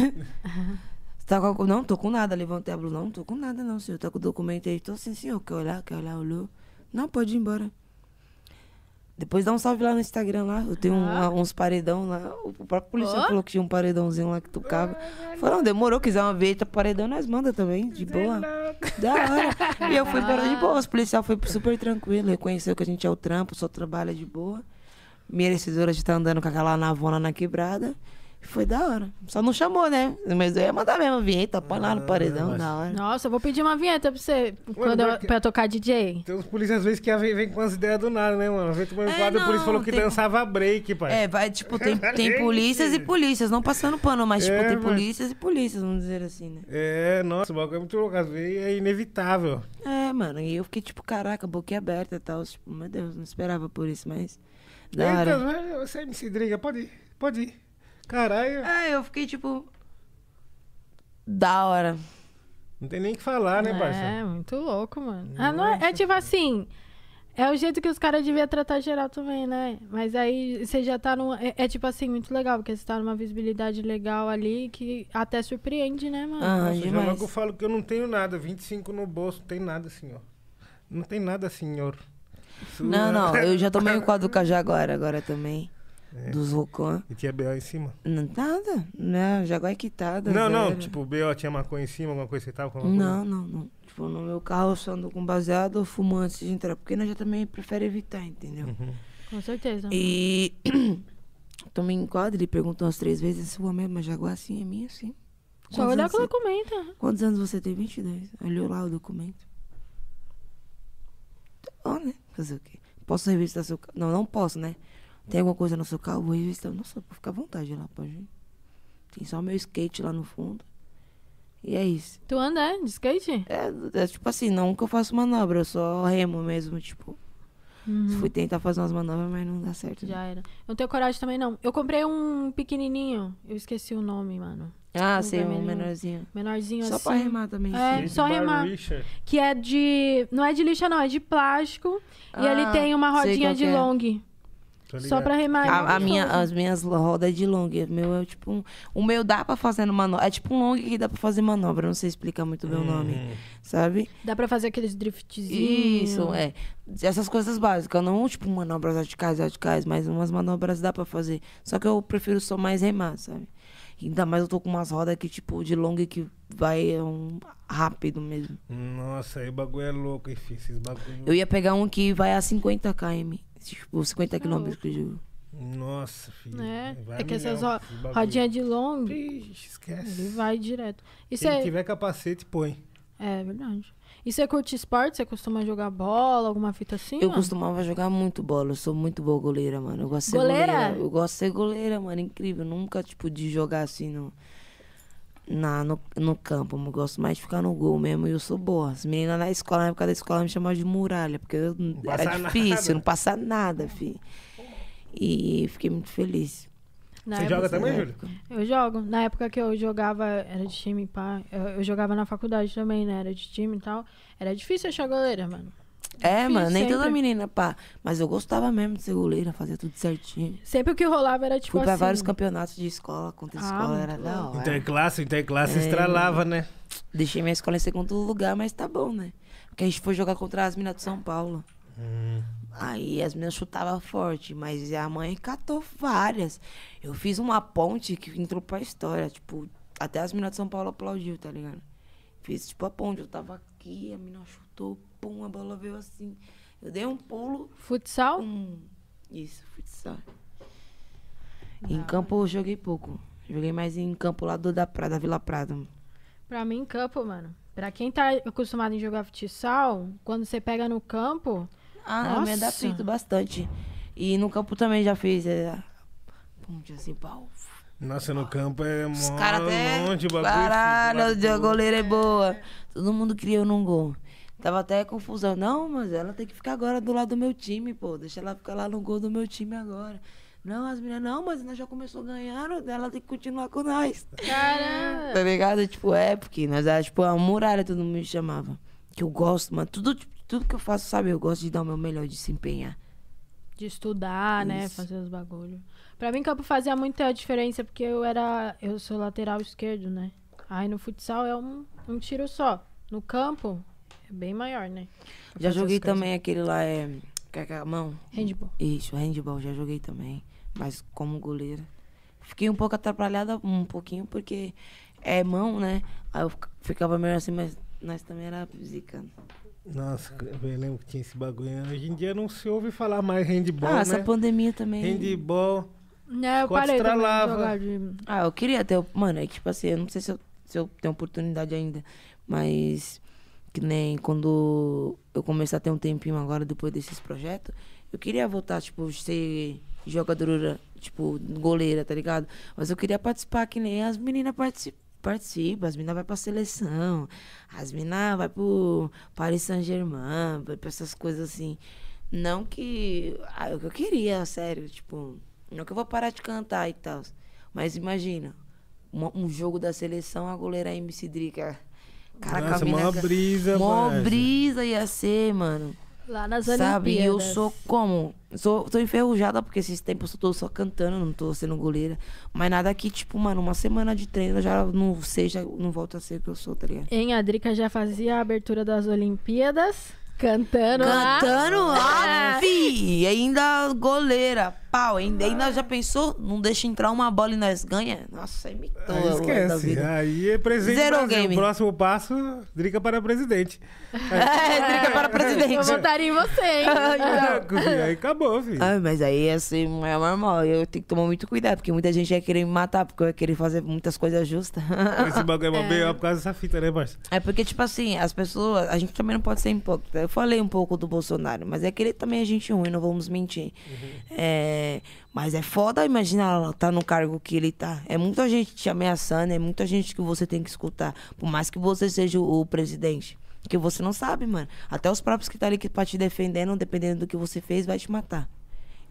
Tá com... Não, tô com nada, levantei a blusa, não, tô com nada não, senhor, tá com o documento aí, tô sim, senhor, quer olhar, quer olhar, olhou. Não, pode ir embora. Depois dá um salve lá no Instagram lá. Eu tenho um- Ah. uns paredão lá. O próprio policial Ó. falou que tinha um paredãozinho lá que tocava. Falou, não, demorou, quiser uma veita paredão, nós manda também, de boa. Da hora. E eu fui embora de boa. Os policial foi super tranquilo, reconheceu que a gente é o trampo, só trabalha de boa. Merecedora de estar andando com aquela navona na quebrada. E foi da hora. Só não chamou, né? Mas eu ia mandar mesmo a vinheta, põe lá no paredão, mas- da hora. Nossa, eu vou pedir uma vinheta pra você quando eu, porque- pra eu tocar DJ. Tem uns polícias às vezes que vem, vem com as ideias do nada, né, mano? Vem tomando É, quadro, o polícia não, falou que tem- dançava break, pai. É, vai, tipo, tem, tem polícias e polícias, não passando pano, mas, tipo, É, tem mas- polícias e polícias, vamos dizer assim, né? É, nossa, o bagulho é muito louco. Às vezes é inevitável. É, mano, e eu fiquei, tipo, caraca, boquinha aberta e tal. Tipo, meu Deus, não esperava por isso, mas. Da hora. Eita, vai, você é MC Driga, pode ir, pode ir. Caralho, É, eu fiquei, tipo. Da hora. não tem nem o que falar, né, É, parça? muito louco, mano. Ah, não é, é tipo assim. É o jeito que os caras deviam tratar geral também, né? Mas aí você já tá num. É, é tipo assim, muito legal, porque você tá numa visibilidade legal ali que até surpreende, né, mano? Ah, Nossa, já logo eu falo que eu não tenho nada, 25 no bolso, não tem nada, senhor. Não tem nada, senhor. Isso Não, é- não, eu já tomei o quadro com a Jaguar agora também. É. Dos Rocan. E tinha B.O. em cima? Não, nada. Não, Jaguar é quitada. não, não, tipo, B.O. tinha maconha em cima, alguma coisa que você tava com alguma Não, não, não. Tipo, no meu carro eu só ando com baseado ou fumo antes de entrar. Porque nós já também prefere evitar, entendeu? Uhum. Com certeza. E tomei em quadro, ele perguntou umas três vezes, sua mesma Jaguar, sim, é minha, sim. Só olhar com o você- documento. Quantos anos você tem? 22. Olhou lá o documento. Tá bom, né? Fazer o quê? Posso revistar seu carro? Não, não posso, né? Tem alguma coisa no seu carro? Vou revistar. Nossa, pode ficar à vontade lá, pode ir. Tem só meu skate lá no fundo. E é isso. Tu anda, é? De skate? É, é tipo assim, não que eu faço manobra, eu só remo mesmo, tipo. Uhum. Fui tentar fazer umas manobras, mas não dá certo. né? Já era. Eu não tenho coragem também, não. Eu comprei um pequenininho. Eu esqueci o nome, mano. Ah, Um sei, um menorzinho. Menorzinho Só assim. pra remar também. É, só remar. Que é de. Não é de lixa, não, é de plástico. e ele Ah, tem uma rodinha de é. long. Só pra remar. A, a muito minha, as minhas rodas é de long. O meu é tipo um. O meu dá pra fazer no manobra. É tipo um long que dá pra fazer manobra. Não sei explicar muito bem o nome. Sabe? Dá pra fazer aqueles driftzinhos. Isso, é. Essas coisas básicas. Não tipo manobras radicais, radicais, mas umas manobras dá pra fazer. Só que eu prefiro só mais remar, sabe? Ainda mais eu tô com umas rodas que, tipo, de longa que vai é um rápido mesmo. Nossa, aí o bagulho é louco, enfim. Esses bagulho. Eu ia pegar um que vai a 50 km. Tipo, 50 km que eu digo. Nossa, filho. É, vai é que essas ro rodinhas de long, Ixi, esquece. ele vai direto. E Se você... tiver capacete, põe. É verdade. E você curte esporte? Você costuma jogar bola, alguma fita assim? Eu mano? costumava jogar muito bola. Eu sou muito boa goleira, mano. Eu gosto de ser Goleira? goleira. Eu gosto de ser goleira, mano. Incrível. Nunca, tipo, de jogar assim no, na, no, no campo. Eu gosto mais de ficar no gol mesmo. E eu sou boa. As meninas na escola, na época da escola, me chamavam de muralha. Porque eu, era difícil, nada. não passa nada, filho. E fiquei muito feliz. Na Você época- joga também, Júlio? Eu jogo. Na época que eu jogava, era de time, pá. Eu, eu jogava na faculdade também, né? Era de time e tal. Era difícil achar goleira, mano. É, Difícil mano, nem toda sempre. menina, pá. Mas eu gostava mesmo de ser goleira, fazia tudo certinho. Sempre o que rolava era tipo Fui pra assim. vários campeonatos de escola, contra Ah, escola, era da hora. Interclasse, interclasse É. estralava, né? Deixei minha escola em segundo lugar, mas tá bom, né? Porque a gente foi jogar contra as minas de São Paulo. Hum. Aí as meninas chutavam forte, mas a mãe catou várias. Eu fiz uma ponte que entrou pra história, tipo, até as minas de São Paulo aplaudiu, tá ligado? Fiz tipo a ponte, eu tava aqui, a mina chutou, pum, a bola veio assim. Eu dei um pulo, Futsal? pum. Isso, futsal. Em campo eu joguei pouco. Joguei mais em campo lá do da Prada, da Vila Prada. Pra mim, campo, mano. Pra quem tá acostumado em jogar futsal, quando você pega no campo. Ah, eu me Nossa. adapto bastante. E no campo também já fiz. É, ponte assim, pau. Nossa, no campo é Os mó caras até. longe o bagulho. Caralho, a goleira é boa. Todo mundo queria eu num gol. Tava até confusão. Não, mas ela tem que ficar agora do lado do meu time, pô. Deixa ela ficar lá no gol do meu time agora. Não, as meninas, não, mas nós já começou ganhando, ela tem que continuar com nós. Caramba! Tá ligado? Tipo, é, porque nós era tipo a muralha, todo mundo me chamava. Que eu gosto, mano. Tudo, tipo, tudo que eu faço, sabe? Eu gosto de dar o meu melhor, de se empenhar. De estudar, né? Isso. Fazer os bagulho. Pra mim, campo fazia muita diferença, porque eu era. Eu sou lateral esquerdo, né? Aí no futsal é um, um tiro só. No campo, é bem maior, né? Pra Já joguei também aquele lá, é. A mão. Handball. Isso, handball, já joguei também. Mas como goleira. Fiquei um pouco atrapalhada, um pouquinho, porque é mão, né? Aí eu fica- ficava meio assim, mas nós também era zica. Nossa, eu lembro que tinha esse bagulho. Hoje em dia não se ouve falar mais handball, ah, né? essa pandemia também. Handball. É, eu Scott parei estralava. jogar de... Ah, eu queria ter. Mano, é que, tipo assim, eu não sei se eu, se eu tenho oportunidade ainda, mas que nem quando eu começar a ter um tempinho agora, depois desses projetos, eu queria voltar, tipo, ser jogadora, tipo, goleira, tá ligado? Mas eu queria participar que nem as meninas participam. Participa, as meninas vai pra seleção, as meninas vai pro Paris Saint-Germain, vai pra essas coisas assim. Não que. Ah, eu, eu queria, sério, tipo. Não que eu vou parar de cantar e tal. Mas imagina, uma- um jogo da seleção, a goleira MC Drica. Caraca, Nossa, a mina mó brisa, Mó brisa ia ser, mano. Lá nas Sabe? E eu Olimpíadas. sou como? Sou, tô enferrujada porque esses tempos eu tô só cantando, não tô sendo goleira. Mas nada que, tipo, mano, uma semana de treino eu já não seja, não volto a ser o que eu sou, tá ligado? Em a Drica já fazia a abertura das Olimpíadas, cantando lá. Cantando lá, É. fi! E ainda goleira, pau. Ainda, ainda já pensou? Não deixa entrar uma bola e nós ganha? Nossa, imitou. Aí a da esquece. vida. Aí é presidente Zero do Brasil. game. Próximo passo, Drica para presidente. É, drica para Eu presidente. votaria em você, hein? É, aí acabou, filho. Ah, mas aí assim, é normal. Eu tenho que tomar muito cuidado, porque muita gente ia querer me matar, porque eu ia querer fazer muitas coisas justas. Esse bagulho é mó B.O. por causa dessa fita, né, parça? É porque, tipo assim, as pessoas. A gente também não pode ser hipócrita. Eu falei um pouco do Bolsonaro, mas é que ele também é gente ruim, não vamos mentir. É, mas é foda, imagina ela tá no cargo que ele tá. É muita gente te ameaçando, é muita gente que você tem que escutar. Por mais que você seja o, o presidente. Que você não sabe, mano. Até os próprios que tá ali que- pra te defendendo, dependendo do que você fez, vai te matar.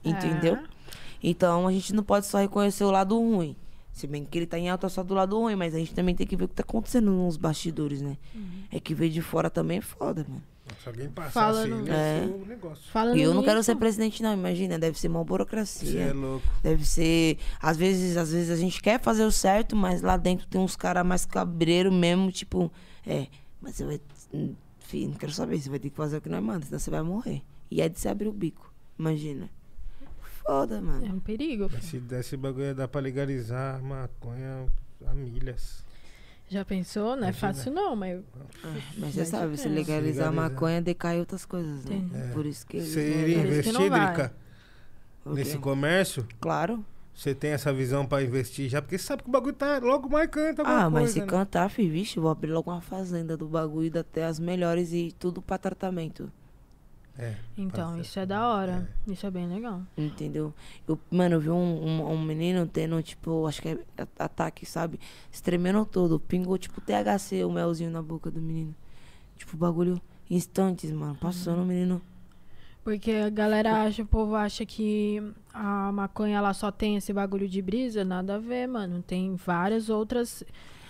Entendeu? É. Então a gente não pode só reconhecer o lado ruim. Se bem que ele tá em alta só do lado ruim, mas a gente também tem que ver o que tá acontecendo nos bastidores, né? É que ver de fora também é foda, mano. Se alguém passar Falando- assim, É. é. o negócio. Falando E eu não quero ser presidente, não, imagina, deve ser uma Você é burocracia. louco. Deve ser. Às vezes, às vezes a gente quer fazer o certo, mas lá dentro tem uns caras mais cabreiro mesmo, tipo, é, mas você vai. Filho, não quero saber, você vai ter que fazer o que nós manda, senão você vai morrer. E é de se abrir o bico. Imagina. foda, mano. É um perigo. filho. Se desse bagulho, dá pra legalizar maconha a milhas. Já pensou? Não é Imagina. fácil, não, mas. É, mas você sabe, se é. legalizar a maconha, decai outras coisas, né? Entendi. Por isso que Você iria que investir. Drica, nesse comércio? Claro. Você tem essa visão pra investir já? Porque você sabe que o bagulho tá logo mais canta Ah, mas coisa, se né? cantar, filho, vixe, vou abrir logo uma fazenda do bagulho, até as melhores e tudo pra tratamento. É, Então, isso ser. é da hora. Isso é bem legal. Entendeu? Eu, mano, eu vi um, um, um menino tendo, tipo, acho que é a- ataque, sabe? Estremendo todo. Pingou, tipo, THC, o melzinho na boca do menino. Tipo, bagulho instantes, mano. Passando o menino. Porque a galera acha, o povo acha que a maconha ela só tem esse bagulho de brisa, nada a ver, mano. Tem várias outras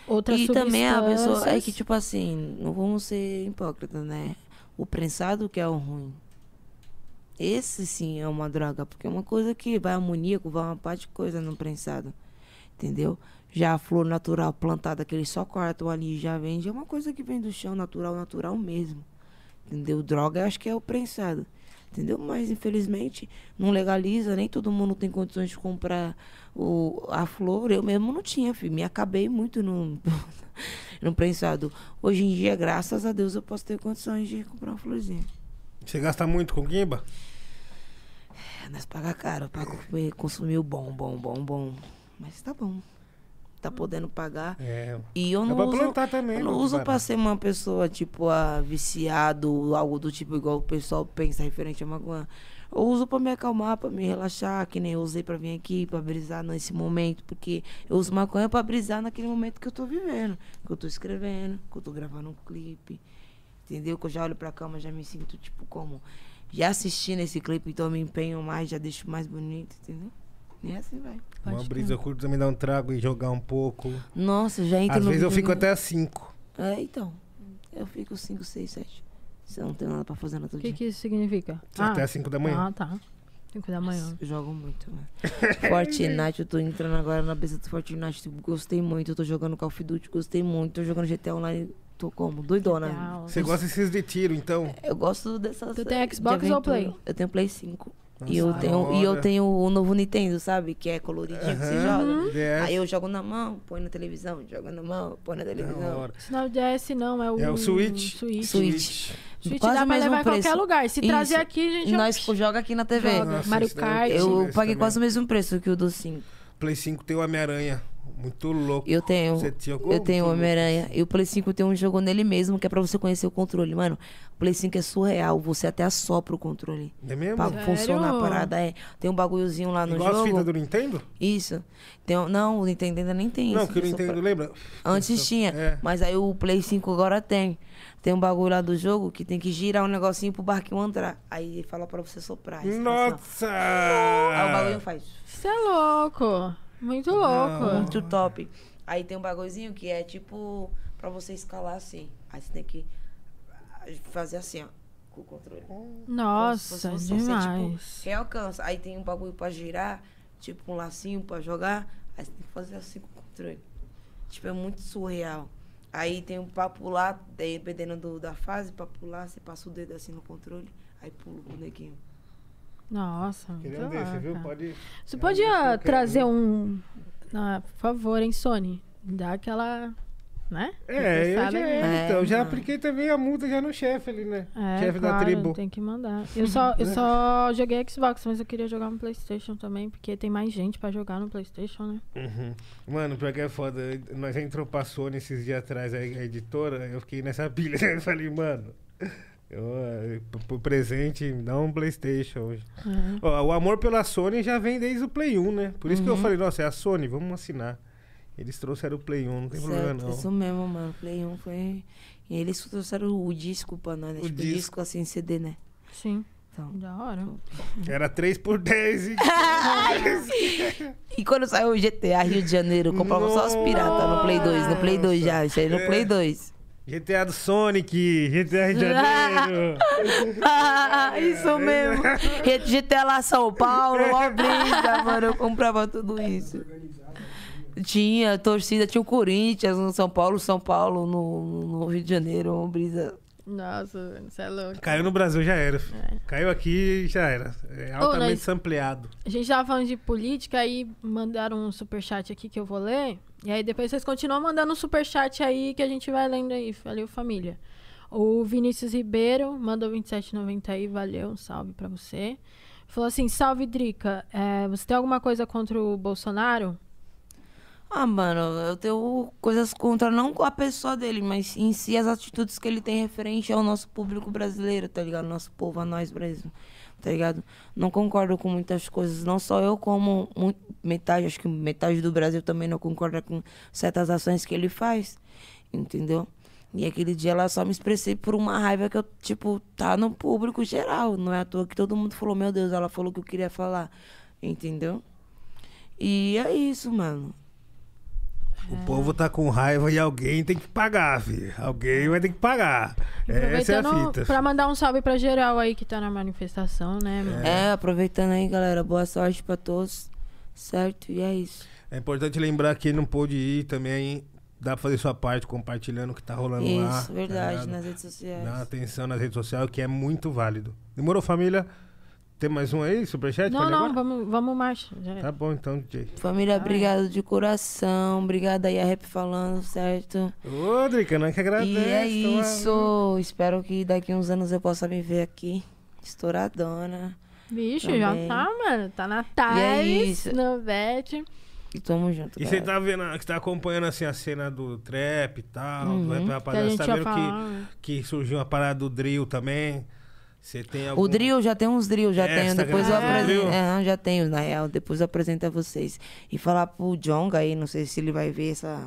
outras e também a pessoa. É substâncias. que, tipo assim, não vamos ser hipócritas, né? O prensado que é o ruim. Esse sim é uma droga, porque é uma coisa que vai amoníaco, vai uma parte de coisa no prensado. Entendeu? Já a flor natural plantada que eles só cortam ali e já vende, é uma coisa que vem do chão, natural, natural mesmo. Entendeu? Droga, eu acho que é o prensado. Entendeu? Mas infelizmente não legaliza, nem todo mundo tem condições de comprar o, a flor. Eu mesmo não tinha, filho. Me acabei muito no, no prensado. Hoje em dia, graças a Deus, eu posso ter condições de comprar uma florzinha. Você gasta muito com guimba? É, Nós paga caro pra consumir o bom, bom, bom, bom. Mas tá bom. Tá podendo pagar. É. E eu Dá não pra uso, plantar também. eu não uso barato. ser uma pessoa, tipo, ah, viciado, algo do tipo, igual o pessoal pensa referente a maconha. Eu uso pra me acalmar, pra me relaxar, que nem eu usei pra vir aqui, pra brisar nesse momento. Porque eu uso maconha pra brisar naquele momento que eu tô vivendo. Que eu tô escrevendo, que eu tô gravando um clipe. Entendeu? Que eu já olho pra cama, já me sinto, tipo, como... Já assistindo esse clipe, então eu me empenho mais, já deixo mais bonito, entendeu? E assim vai. Uma Pode brisa eu curto também dar um trago e jogar um pouco. Nossa, já entra Às no vezes eu fico até às 5. É, então. Eu fico 5, 6, 7. Se eu não tenho nada pra fazer no outro O que, dia. que isso significa? Até às 5 da manhã. Ah, tá. 5 da manhã. Eu jogo muito, mano. Fortnite, eu tô entrando agora na brisa do Fortnite. tipo, Gostei muito. Eu tô jogando Call of Duty, gostei muito. Tô jogando GTA Online. Tô como? Doidona. Legal. Você gosta desses de tiro, então? Eu gosto dessas. Tu tem de Xbox ou aventura. Play? Eu tenho Play 5. Nossa, E eu, da tenho, e eu hora. tenho o novo Nintendo, sabe? Que é coloridinho que você Aham, joga. DS. Aí eu jogo na mão, põe na televisão, jogo na mão, põe na Da televisão. hora. Isso não é o DS, não, é o. É o Switch. Switch. Switch. Switch Quase dá o pra mesmo levar em qualquer preço. lugar. Se trazer Isso. aqui, a gente Nós joga aqui na TV. Joga. Nossa, Mario eu Kart. Eu paguei também. quase o mesmo preço que o do 5. Play 5 tem o Homem-Aranha. Muito louco. Eu tenho. Você jogou? Eu tenho o Homem-Aranha. E o Play 5 tem um jogo nele mesmo, que é pra você conhecer o controle. Mano, o Play 5 é surreal. Você até assopra o controle. É mesmo? Pra Sério? funcionar a parada. É. Tem um bagulhozinho lá no Igual as jogo. fitas do Nintendo? Isso. Tem, não, o Nintendo ainda nem tem Não, isso. que o Nintendo, soprar. lembra? Antes tinha. É. Mas aí o Play 5 agora tem. Tem um bagulho lá do jogo que tem que girar um negocinho pro barquinho entrar. Aí ele fala pra você soprar. Aí você assim. Nossa! Aí o bagulho faz. Isso é louco. Muito louco. Muito top. Aí tem um bagulhozinho que é tipo pra você escalar assim. Aí você tem que fazer assim, ó. Com o controle. Nossa, Como se fosse você, demais. Tipo, quem alcança? Aí tem um bagulho pra girar, tipo um lacinho pra jogar. Aí você tem que fazer assim com o controle. Tipo, é muito surreal. Aí tem um pra pular, dependendo do, da fase, pra pular, você passa o dedo assim no controle, aí pula o bonequinho. Nossa, um desse, viu? Pode. Você É podia trazer um. Ah, por favor, hein, Sony? Dá aquela. Né? É, eu Sabe? já, É, então, já apliquei também a multa já no chefe ali, né? É, chefe da claro, tribo. tem que mandar. Eu só, eu só joguei Xbox, mas eu queria jogar no Playstation também, porque tem mais gente pra jogar no Playstation, né? Uhum. Mano, pior que é foda. Nós entrou pra Sony esses dias atrás, a, a editora, eu fiquei nessa pilha. Eu falei, mano, eu, eh, pro- presente, dá um Playstation hoje. É. Ó, o amor pela Sony já vem desde o Play 1, né? Por isso que eu Uhum. falei, nossa, é a Sony, vamos assinar. Eles trouxeram o Play 1, não tem problema Certo, não. isso mesmo, mano. Play 1 foi. E eles trouxeram o disco pra nós, né? O tipo, disco. disco assim, CD, né? Sim, Então. da hora. Era 3 por 10 e... E quando saiu o GTA Rio de Janeiro, comprava só os piratas no Play 2. No Play 2 já, isso aí no É. Play 2. GTA do Sonic, GTA Rio de Janeiro. Ah, isso mesmo. GTA lá São Paulo, ó brisa, mano. Eu comprava tudo isso. Tinha torcida, tinha o Corinthians no São Paulo, São Paulo no, no Rio de Janeiro, uma brisa. Nossa, você é louco. Caiu no Brasil, já era. É. Caiu aqui, já era. É altamente nós- sampleado. A gente tava falando de política, aí mandaram um superchat aqui que eu vou ler. E aí depois vocês continuam mandando um superchat aí que a gente vai lendo aí. Valeu, família. O Vinícius Ribeiro mandou 27,90 aí. Valeu, um salve pra você. Falou assim: salve, Drica. é, você tem alguma coisa contra o Bolsonaro? Ah, mano, eu tenho coisas contra não a pessoa dele, mas em si as atitudes que ele tem referente ao nosso público brasileiro, tá ligado? Nosso povo, a nós mesmo, tá ligado? Não concordo com muitas coisas, não só eu, como metade, acho que metade do Brasil também não concorda com certas ações que ele faz, entendeu? E aquele dia lá só me expressei por uma raiva que eu, tipo, tá no público geral. Não é à toa que todo mundo falou, meu Deus, ela falou o que eu queria falar, entendeu? E é isso, mano. O povo tá com raiva e alguém tem que pagar, filho. Alguém vai ter que pagar. Essa é a Aproveitando fita. pra mandar um salve pra geral aí que tá na manifestação, né, mano? É, aproveitando aí, galera. Boa sorte pra todos. Certo? E é isso. É importante lembrar que não pôde ir também. Dá pra fazer sua parte compartilhando o que tá rolando lá. Isso, tá verdade, ligado? nas redes sociais. Dá atenção nas redes sociais, que é muito válido. Demorou, família? Tem mais um aí, superchat? Não, não, vamos, vamos é. Tá bom então, DJ. Família, obrigado de coração. Obrigada aí a Rap falando, certo? Ô, Drica, não é que agradece. E é isso. Espero que daqui uns anos eu possa me ver aqui. Estouradona. Vixe, Também. já tá, mano. Tá na E é isso. no. E tamo junto. E você tá vendo, você tá acompanhando assim a cena do trap e tal, do Uhum. rap Que a rapaziada, você tá vendo que, que surgiu uma parada do drill também. Você tem algum... O drill, já tem uns drill, já É, tenho. Depois eu gravando apresento. É, já tenho, na real. Depois eu apresento a vocês. E falar pro Jonga aí, não sei se ele vai ver essa.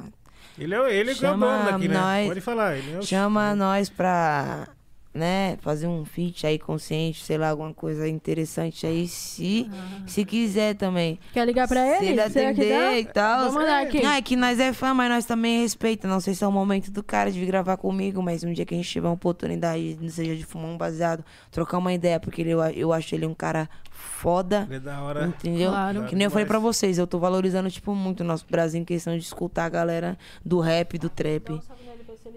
Ele é, ele é o dono daqui, né? nós- Pode falar. Ele é o... Chama nós pra, né, fazer um feat aí consciente, sei lá, alguma coisa interessante aí, se, se quiser também. Quer ligar pra Se ele? ele Será que atender e tal. Vamos mandar aqui. Ah, é que nós é fã, mas nós também respeita. Não sei se é o momento do cara de vir gravar comigo, mas um dia que a gente tiver uma oportunidade, não seja de fumar um baseado, trocar uma ideia, porque ele, eu, eu acho ele um cara foda. Ele é da hora. Entendeu? Claro. Que nem eu falei pra vocês, eu tô valorizando, tipo, muito o nosso Brasil em questão de escutar a galera do rap, do trap.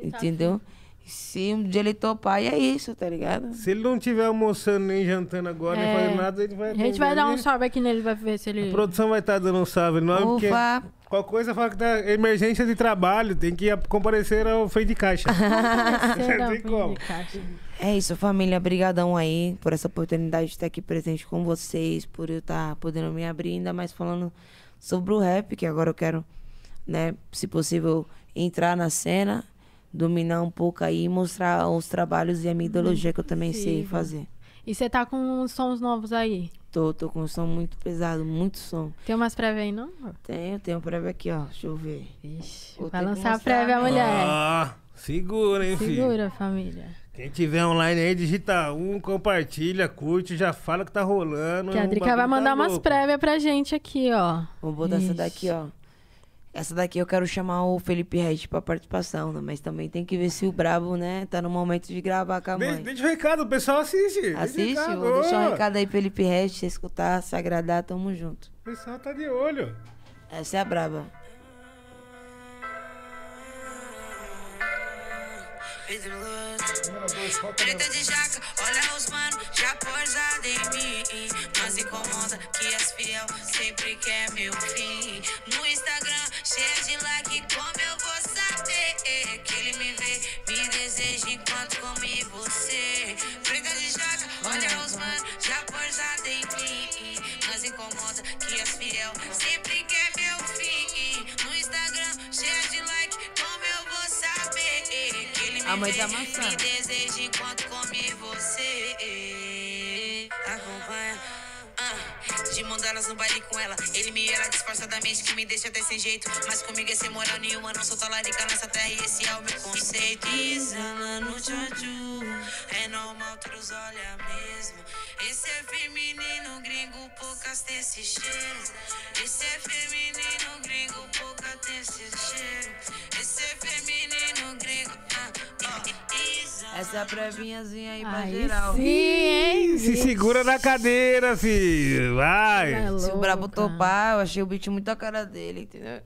Entendeu? Se um dia ele topar, e é isso, tá ligado? Se ele não tiver almoçando nem jantando agora, nem É. fazendo nada, ele vai... A gente vai dar um salve aqui nele, vai ver se A ele. produção vai estar dando um salve no nome, porque qualquer coisa fala que tá emergência de trabalho, tem que comparecer ao freio de caixa. Tem como. É isso, família. Brigadão aí por essa oportunidade de estar aqui presente com vocês, por eu estar podendo me abrir, ainda mais falando sobre o rap, que agora eu quero, né, se possível, entrar na cena, dominar um pouco aí, mostrar os trabalhos e a minha ideologia que eu também sei Possível. fazer. E você tá com uns sons novos aí? Tô, tô com um som muito pesado, muito som. Tem umas prévias aí, não? Tenho, tenho prévio aqui, ó. Deixa eu ver. Ixi, Vou vai lançar a prévia, né? mulher. Ah, segura, hein, filho. Segura, família. Quem tiver online aí, digita um, compartilha, curte, já fala que tá rolando. Que a Drica vai tá mandar umas louco. prévias pra gente aqui, ó. Vou botar essa Ixi. daqui, ó. Essa daqui eu quero chamar o Felipe Red pra participação, né? Mas também tem que ver se o Brabo, né, tá no momento de gravar com a mãe. Deixa o recado, o pessoal assiste. Deixa Assiste, recado. vou deixar um recado aí, Felipe Red, se escutar, se agradar, tamo junto. O pessoal tá de olho. Essa é a braba. Preta de jaca, olha os mano, já posada em mim. Mas incomoda que as fiel sempre quer meu fim. No Instagram, cheia de like, como eu vou saber que ele me vê, me deseja enquanto come você. Preta de jaca, olha os mano, já posada em mim. Mas incomoda que as fiel sempre quer meu fim. No Instagram, cheia de like, como eu vou saber A mãe tá amassando. me deseja enquanto come você. Acompanha. Ah, de mão delas no baile com ela. Ele me era disfarçadamente que me deixa até sem jeito. Mas comigo é sem moral nenhuma. Não sou talarica nessa terra e esse é o meu conceito. Isana no Joju. É normal, todos olham mesmo. Esse é feminino, gringo, poucas tem esse cheiro. Esse é feminino, gringo, poucas tem esse cheiro. Esse é feminino, gringo. Ah, ah, Isana. Essa é a previnhazinha aí pra Aí geral. sim, hein? Se segura na cadeira, filho. Vai. É Se o Brabo topar, eu achei o beat muito a cara dele, entendeu?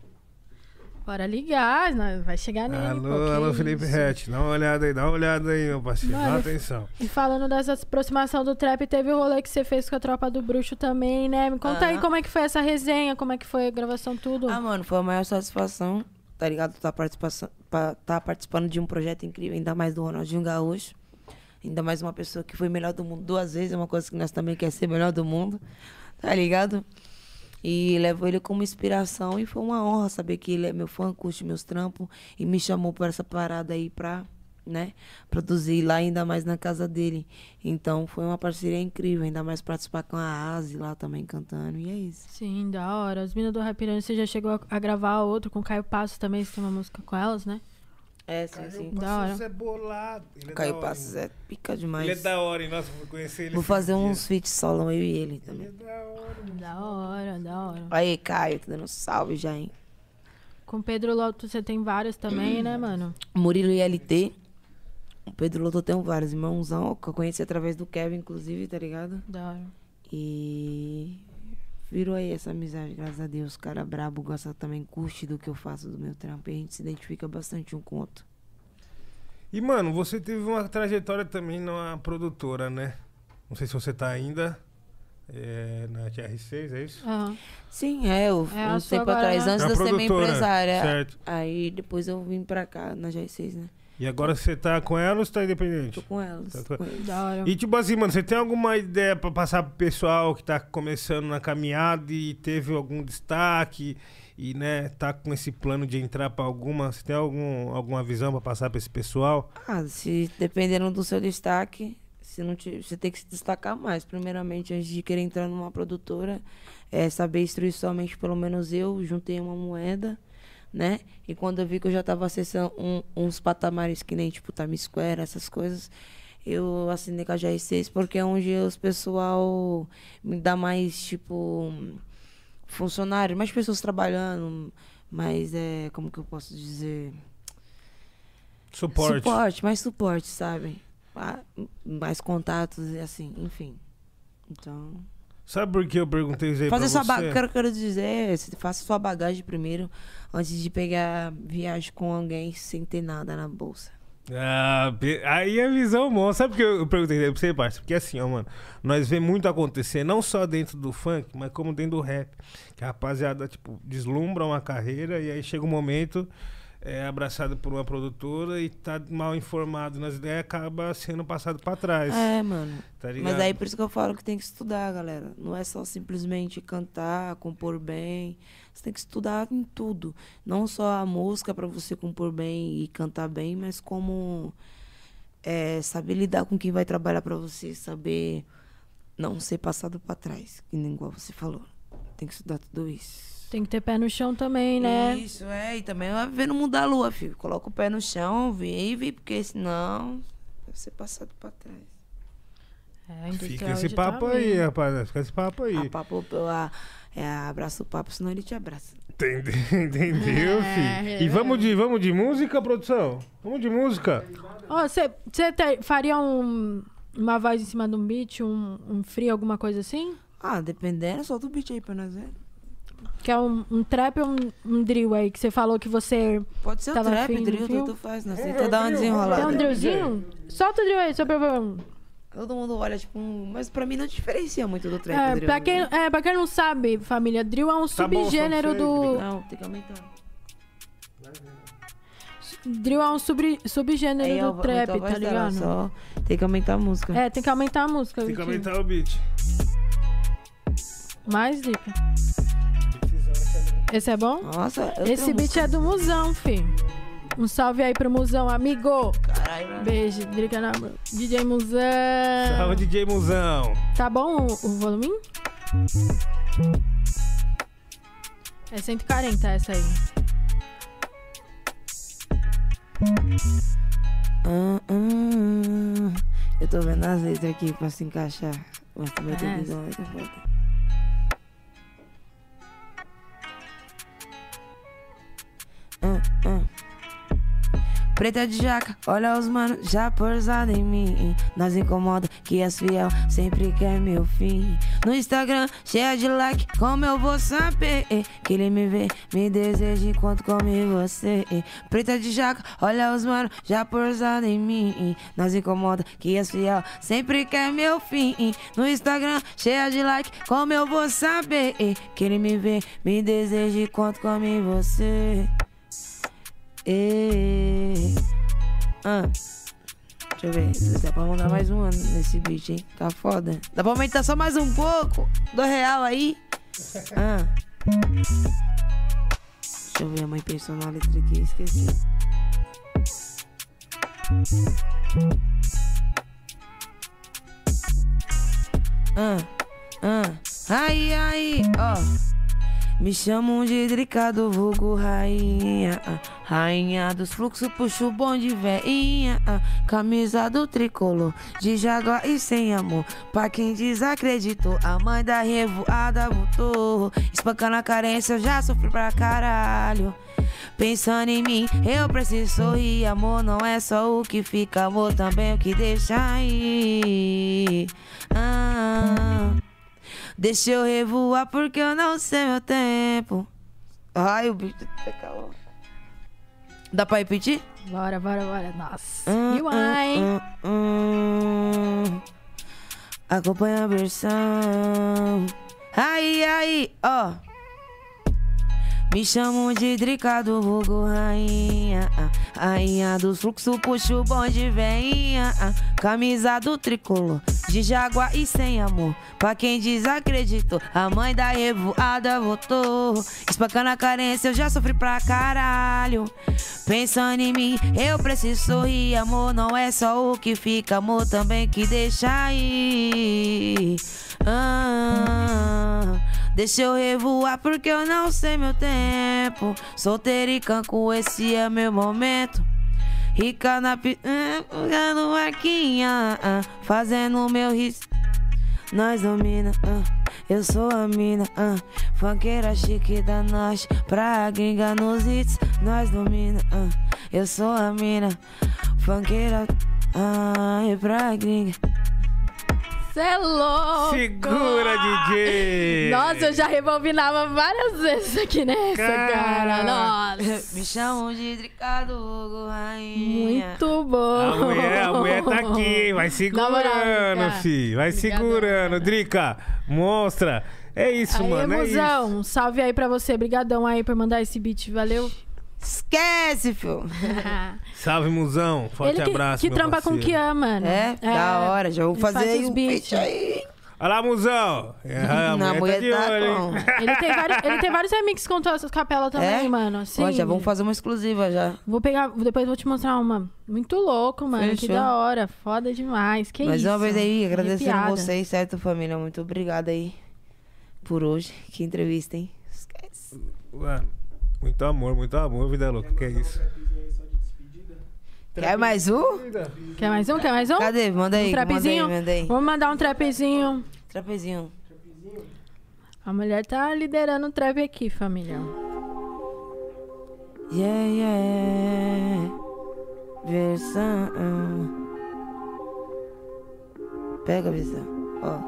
Bora ligar, nós- vai chegar nele. Alô, pô, que alô, Felipe. Rett. Dá uma olhada aí, dá uma olhada aí, meu parceiro. Dá Mano, atenção. E falando dessa aproximação do trap, teve o rolê que você fez com a tropa do bruxo também, né? Me conta aí Aham. como é que foi essa resenha, como é que foi a gravação, tudo. Ah, mano, foi a maior satisfação, tá ligado? Tá, participação, pa- tá participando de um projeto incrível, ainda mais do Ronaldinho Gaúcho. Ainda mais uma pessoa que foi melhor do mundo duas vezes, é uma coisa que nós também quer ser melhor do mundo, tá ligado? E levo ele como inspiração e foi uma honra saber que ele é meu fã, curte meus trampos e me chamou para essa parada aí pra, né, produzir lá ainda mais na casa dele. Então foi uma parceria incrível, ainda mais participar com a Asi lá também cantando, e é isso. Sim, da hora. As minas do Rap Piranha, você já chegou a- gravar outro com o Caio Passos também, você tem uma música com elas, né? É, sim, sim. Da hora. É bolado. Ele é Caio da hora, Passos hein? é pica demais. Ele é da hora, hein? Nossa, vou conhecer ele. Vou fazer uns feats solo, eu e ele Ele também. é da hora. Da hora, da hora. Aí, Caio, tô dando salve já, hein? Com Pedro Loto você tem vários também, né, mano? Murilo e LT. O Pedro Loto tem vários irmãozão, que eu conheci através do Kevin, inclusive, tá ligado? Da hora. E virou aí essa amizade, graças a Deus. Cara brabo, gosta também, curte do que eu faço, do meu trampo. E a gente se identifica bastante um com o outro. E, mano, você teve uma trajetória também numa produtora, né? Não sei se você tá ainda é, na TR6, é isso? Aham. Sim, é, eu, É, um tempo agora, atrás, né? antes É de eu ser minha empresária. certo. Aí depois eu vim pra cá, na G6, né? E agora você tá com ela ou você tá Tô independente? com elas. Tá com-. Da hora. E tipo assim, mano, você tem alguma ideia pra passar pro pessoal que tá começando na caminhada e teve algum destaque e, né, tá com esse plano de entrar pra alguma, você tem algum, alguma visão pra passar pra esse pessoal? Ah, se dependendo do seu destaque, se não te, você tem que se destacar mais. Primeiramente, antes de querer entrar numa produtora, é saber instruir somente, pelo menos eu, juntei uma moeda, né? E quando eu vi que eu já tava acessando um- uns patamares que nem, tipo, Times Square, essas coisas, eu assinei com a GR6, porque é onde os pessoal me dá mais, tipo, funcionário, mais pessoas trabalhando, mais, é, como que eu posso dizer... Suporte. Suporte, mais suporte, sabe? Ah, Mais contatos e assim, enfim. Então. Sabe por que eu perguntei isso aí Fazer pra sua bagagem. Quero, quero dizer, é, você faça sua bagagem primeiro, antes de pegar viagem com alguém sem ter nada na bolsa. Ah, aí a visão mostra. Sabe por que eu eu perguntei pra você, parça? Porque assim, ó, mano, nós vemos muito acontecer, não só dentro do funk, mas como dentro do rap. Que a rapaziada, tipo, deslumbra uma carreira e aí chega um momento, é abraçado por uma produtora e tá mal informado nas ideias acaba sendo passado pra trás. É, mano. Tá? Mas aí por isso que eu falo que tem que estudar, galera. Não é só simplesmente cantar, compor bem. Você tem que estudar em tudo. Não só a música pra você compor bem e cantar bem, mas como é, saber lidar com quem vai trabalhar pra você, saber não ser passado pra trás, que nem igual você falou. Tem que estudar tudo isso. Tem que ter pé no chão também, né? Isso, é. E também vai viver no mundo da lua, filho. Coloca o pé no chão, vive, porque senão vai ser passado pra trás. É, Fica esse tá papo aí, bem. rapaziada. Fica esse papo aí. A papo, a, é, abraça o papo, senão ele te abraça. Entendeu, Entendeu, É, filho? é. E vamos de, vamos de música, produção? Vamos de música? Você faria um, uma voz em cima de um beat, um, um free, alguma coisa assim? Ah, dependendo, solta o beat aí pra nós ver. Que é um, um trap ou um, um drill aí, que você falou que você... Pode ser Tava trap, afim, drill, tudo faz, nós É, tenta dar uma drill, Tem desenrolada. um drillzinho? Solta o drill aí, só pra ver. Todo mundo olha, tipo, um... mas pra mim não diferencia muito do trap, É, drill. pra quem, é, pra quem não sabe, família, drill é um Tá subgênero do... Não, tem que aumentar. Drill é um sub, subgênero Aí, do trap, tá ligado? Só tem que aumentar a música. É, tem que aumentar a música. Tem que aumentar o beat. Mais, Lipe? Esse é bom? Nossa, eu Esse beat é do Musão, fi. Um salve aí pro Musão, amigo. Caralho, mano. Beijo, drica na mão. DJ Musão. Salve, DJ Musão. Tá bom o, o volume? É 140 essa aí. Ah, eu tô vendo as letras aqui pra se encaixar. Mas vai ter É. visão, vai ter foda. Ah, ah. Preta de jaca, olha os manos já pousado em mim. Nós incomoda que as fiel sempre quer meu fim. No Instagram, cheia de like, como eu vou saber que ele me vê, me deseja enquanto come você. Preta de jaca, olha os manos já pousado em mim. Nós incomoda que as fiel sempre quer meu fim. No Instagram, cheia de like, como eu vou saber que ele me vê, me deseja enquanto come você. Ê, ah. Deixa eu ver. Dá pra mandar mais um ano nesse beat, hein? Tá foda. Dá pra aumentar só mais um pouco? Do real aí? Ah. Deixa eu ver, a mãe pensou na letra aqui, esqueci. Ah, ah, ai, ai, ó. Me chamam de Drica do vulgo rainha ah, Rainha dos fluxos, puxo o bonde veinha ah, Camisa do tricolor, de jaguar e sem amor Pra quem desacreditou, a mãe da revoada voltou Espancando a carência, eu já sofri pra caralho Pensando em mim, eu preciso sorrir Amor não é só o que fica, amor também é o que deixa aí ah. Deixa eu revoar porque eu não sei meu tempo. Ai, o bicho tá calmo. Dá pra repetir? Bora, bora, bora. Nossa. Hum, hum, hum, hum. Acompanha a versão. Aí, aí, ó. Me chamam de Drica do vulgo rainha ah, Rainha dos fluxos, puxo o bonde veinha ah, Camisa do tricolor, de jaguar e sem amor. Pra quem desacreditou, a mãe da revoada votou. Espancando a carência, eu já sofri pra caralho. Pensando em mim, eu preciso sorrir. Amor não é só o que fica, amor também que deixa aí. Ah, Deixa eu revoar porque eu não sei meu tempo. Solteiro e canco, esse é meu momento. Rica na pi... Jogando marquinha, ah, fazendo meu risco. Nós domina, ah, eu sou a mina, ah, funkeira chique da noite, pra gringa nos hits, nós domina, eu sou a mina, funkeira, ah, e pra gringa. Cê é louco. Segura, DJ! Nossa, eu já rebobinava várias vezes aqui nessa, cara. Cara. Nossa. Me chamam de Dricado Hugo Rainha. Muito bom. A mulher, a mulher tá aqui, hein? Vai segurando, moral, Drica. fi. Vai Obrigadão, segurando. cara. Drica, mostra. É isso, Aí, mano. É isso. Musão, um salve aí pra você. Brigadão aí por mandar esse beat, valeu. Esquece, filho. Salve, musão. Forte Ele que, abraço. que meu trampa com o parceiro. Kian, mano. É, da hora. Já vou fazer faz aí um feat aí. Olha lá, musão. É, a Na mulher, mulher tá tá olho? Ele tem, vários, ele tem vários remixes com todas essas capelas também, É? mano. Sim. Ó, já vamos fazer uma exclusiva já. Vou pegar, depois vou te mostrar uma. Muito louco, mano. Que Fechou. da hora. Foda demais. Que Mais isso. uma vez aí, agradecendo Arrepiada. vocês, certo, família? Muito obrigada aí por hoje. Que entrevista, hein? Esquece. Mano, muito amor, muito amor, vida louca. Que é isso? Quer mais um? Quer mais um? Quer mais um? Cadê? Manda aí, Um manda aí, trapezinho? manda aí. Vamos mandar um trapezinho. Trapezinho. A mulher tá liderando o trap aqui, família. Yeah, yeah. Versão. Pega a versão. Ó. Ah,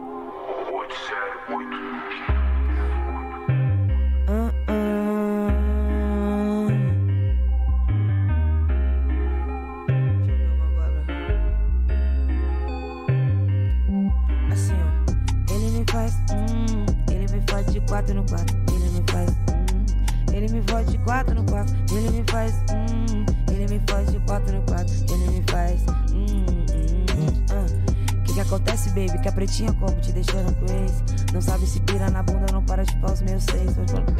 faz. Hum, ele me faz de quatro no quatro. Ele me faz. Hum, ele me faz de quatro no quatro. Ele me faz. Hum, ele me faz de quatro no quatro. Ele me faz. Hum, hum, ah. Que acontece, baby? Que a pretinha como te deixando ex. Não sabe se pira na bunda, não para de pau os meus seis. Tô falando.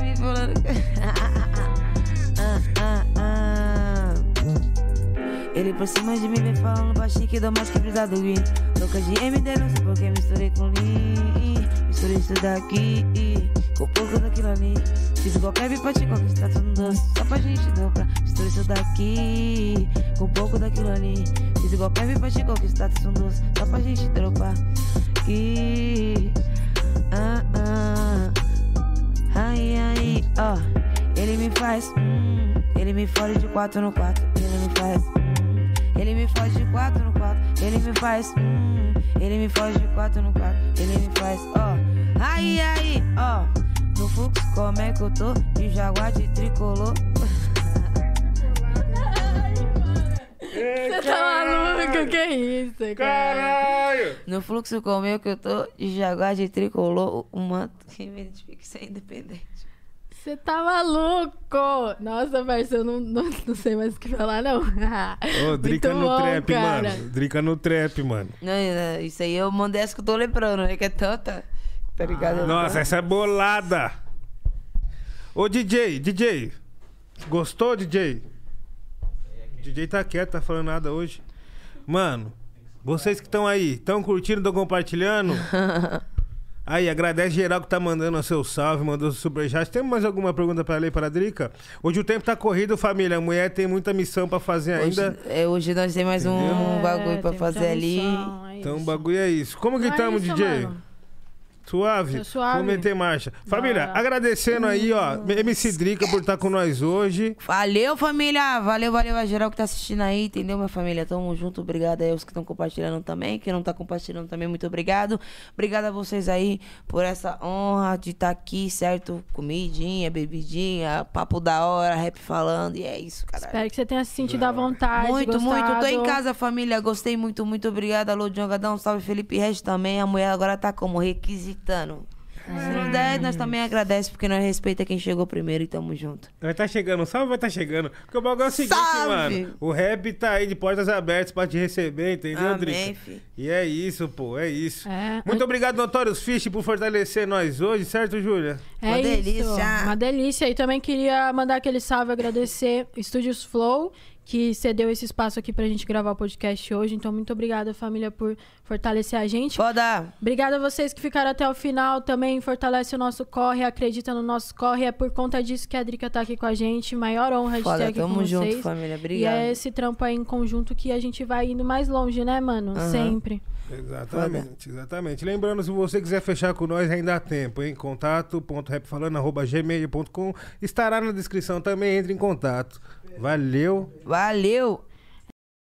Me falando. ah, ah, ah. Ele por cima de mim vem falando baixinho que dou mais que brisa do green. Louca de MD, não sei porque misturei com Lean. Misturei isso daqui com pouco daquilo ali. Fiz igual Kevin pra te conquistar tudo doce. Só pra gente dobrar. Misturei isso daqui com pouco daquilo ali. Fiz igual Kevin pra te conquistar tudo doce. Só pra gente dropar. Que. Ah, ah. Ai, ai, ó. Ele me faz, hum, ele me fode de quatro no quarto, ele me faz. Ele me fode de quatro no quarto, ele me faz. hum. Ele me fode de quatro no quarto, ele me faz. Ó, aí, aí, ó. No fluxo, como é que eu tô? De jaguar de tricolor. Você tá maluco? Que isso, cara? Caralho! No fluxo, como é que eu tô? De jaguar de tricolor. O manto que me identifica ser independente. Você tá maluco? Nossa, parceiro, eu não, não, não sei mais o que falar, não. Ô, Drica Muito no bom, trap, cara. mano. Drica no trap, mano. Não, não, isso aí eu mandei essa que eu tô lembrando, né? Que é tanta. Tá ligado? Nossa, essa é bolada. Ô, DJ, DJ. Gostou, DJ? DJ tá quieto, tá falando nada hoje. Mano, vocês que estão aí, estão curtindo, estão compartilhando? Aí, agradece geral que tá mandando o seu salve, mandou o superchat. Tem mais alguma pergunta pra ler para a Drica? Hoje o tempo tá corrido, família. A mulher tem muita missão pra fazer ainda. Hoje, é, hoje nós temos mais um É, bagulho pra tem fazer ali. missão, é Então o bagulho é isso. Como que é estamos, isso, DJ? mano. Suave? Tô suave. Vamos meter marcha. Família, Bora. agradecendo aí, ó, MC Drica por estar com nós hoje. Valeu, família! Valeu, valeu a geral que tá assistindo aí, entendeu, minha família? Tamo junto, obrigado aí aos que estão compartilhando também. Quem não tá compartilhando também, muito obrigado. Obrigado a vocês aí por essa honra de estar aqui, certo? Comidinha, bebidinha, papo da hora, rap falando, e é isso, cara. Espero que você tenha se sentido à vontade. Muito, muito. Tô em gostado. casa, família. Gostei muito, muito obrigado. Alô, Jongadão. Salve, Felipe Regis também. A mulher agora tá como? Requisitando. Se não der, nós também agradecemos, porque nós respeita quem chegou primeiro e tamo junto. Vai tá chegando, salve vai tá chegando. Porque o bagulho é o seguinte, Salve! mano. O rap tá aí de portas abertas pra te receber, entendeu, Amém, Drica? fi. E é isso, pô, é isso. É. Muito obrigado, Notorious Fish, por fortalecer nós hoje, certo, Júlia? É Uma isso, delícia. Uma delícia. E também queria mandar aquele salve, agradecer Estúdios Flow, que cedeu esse espaço aqui pra gente gravar o podcast hoje. Então, muito obrigada, família, por fortalecer a gente. Foda. Obrigada a vocês que ficaram até o final. Também fortalece o nosso corre, acredita no nosso corre. É por conta disso que a Drica tá aqui com a gente. Maior honra de ter Foda, aqui tamo com junto, vocês. família. E Obrigado. é esse trampo aí em conjunto que a gente vai indo mais longe, né, mano? Aham. Sempre. Exatamente, exatamente. Lembrando, se você quiser fechar com nós, ainda há tempo, hein? Contato.rapfalando.gmail.com estará na descrição também, entre em contato. Valeu! Valeu.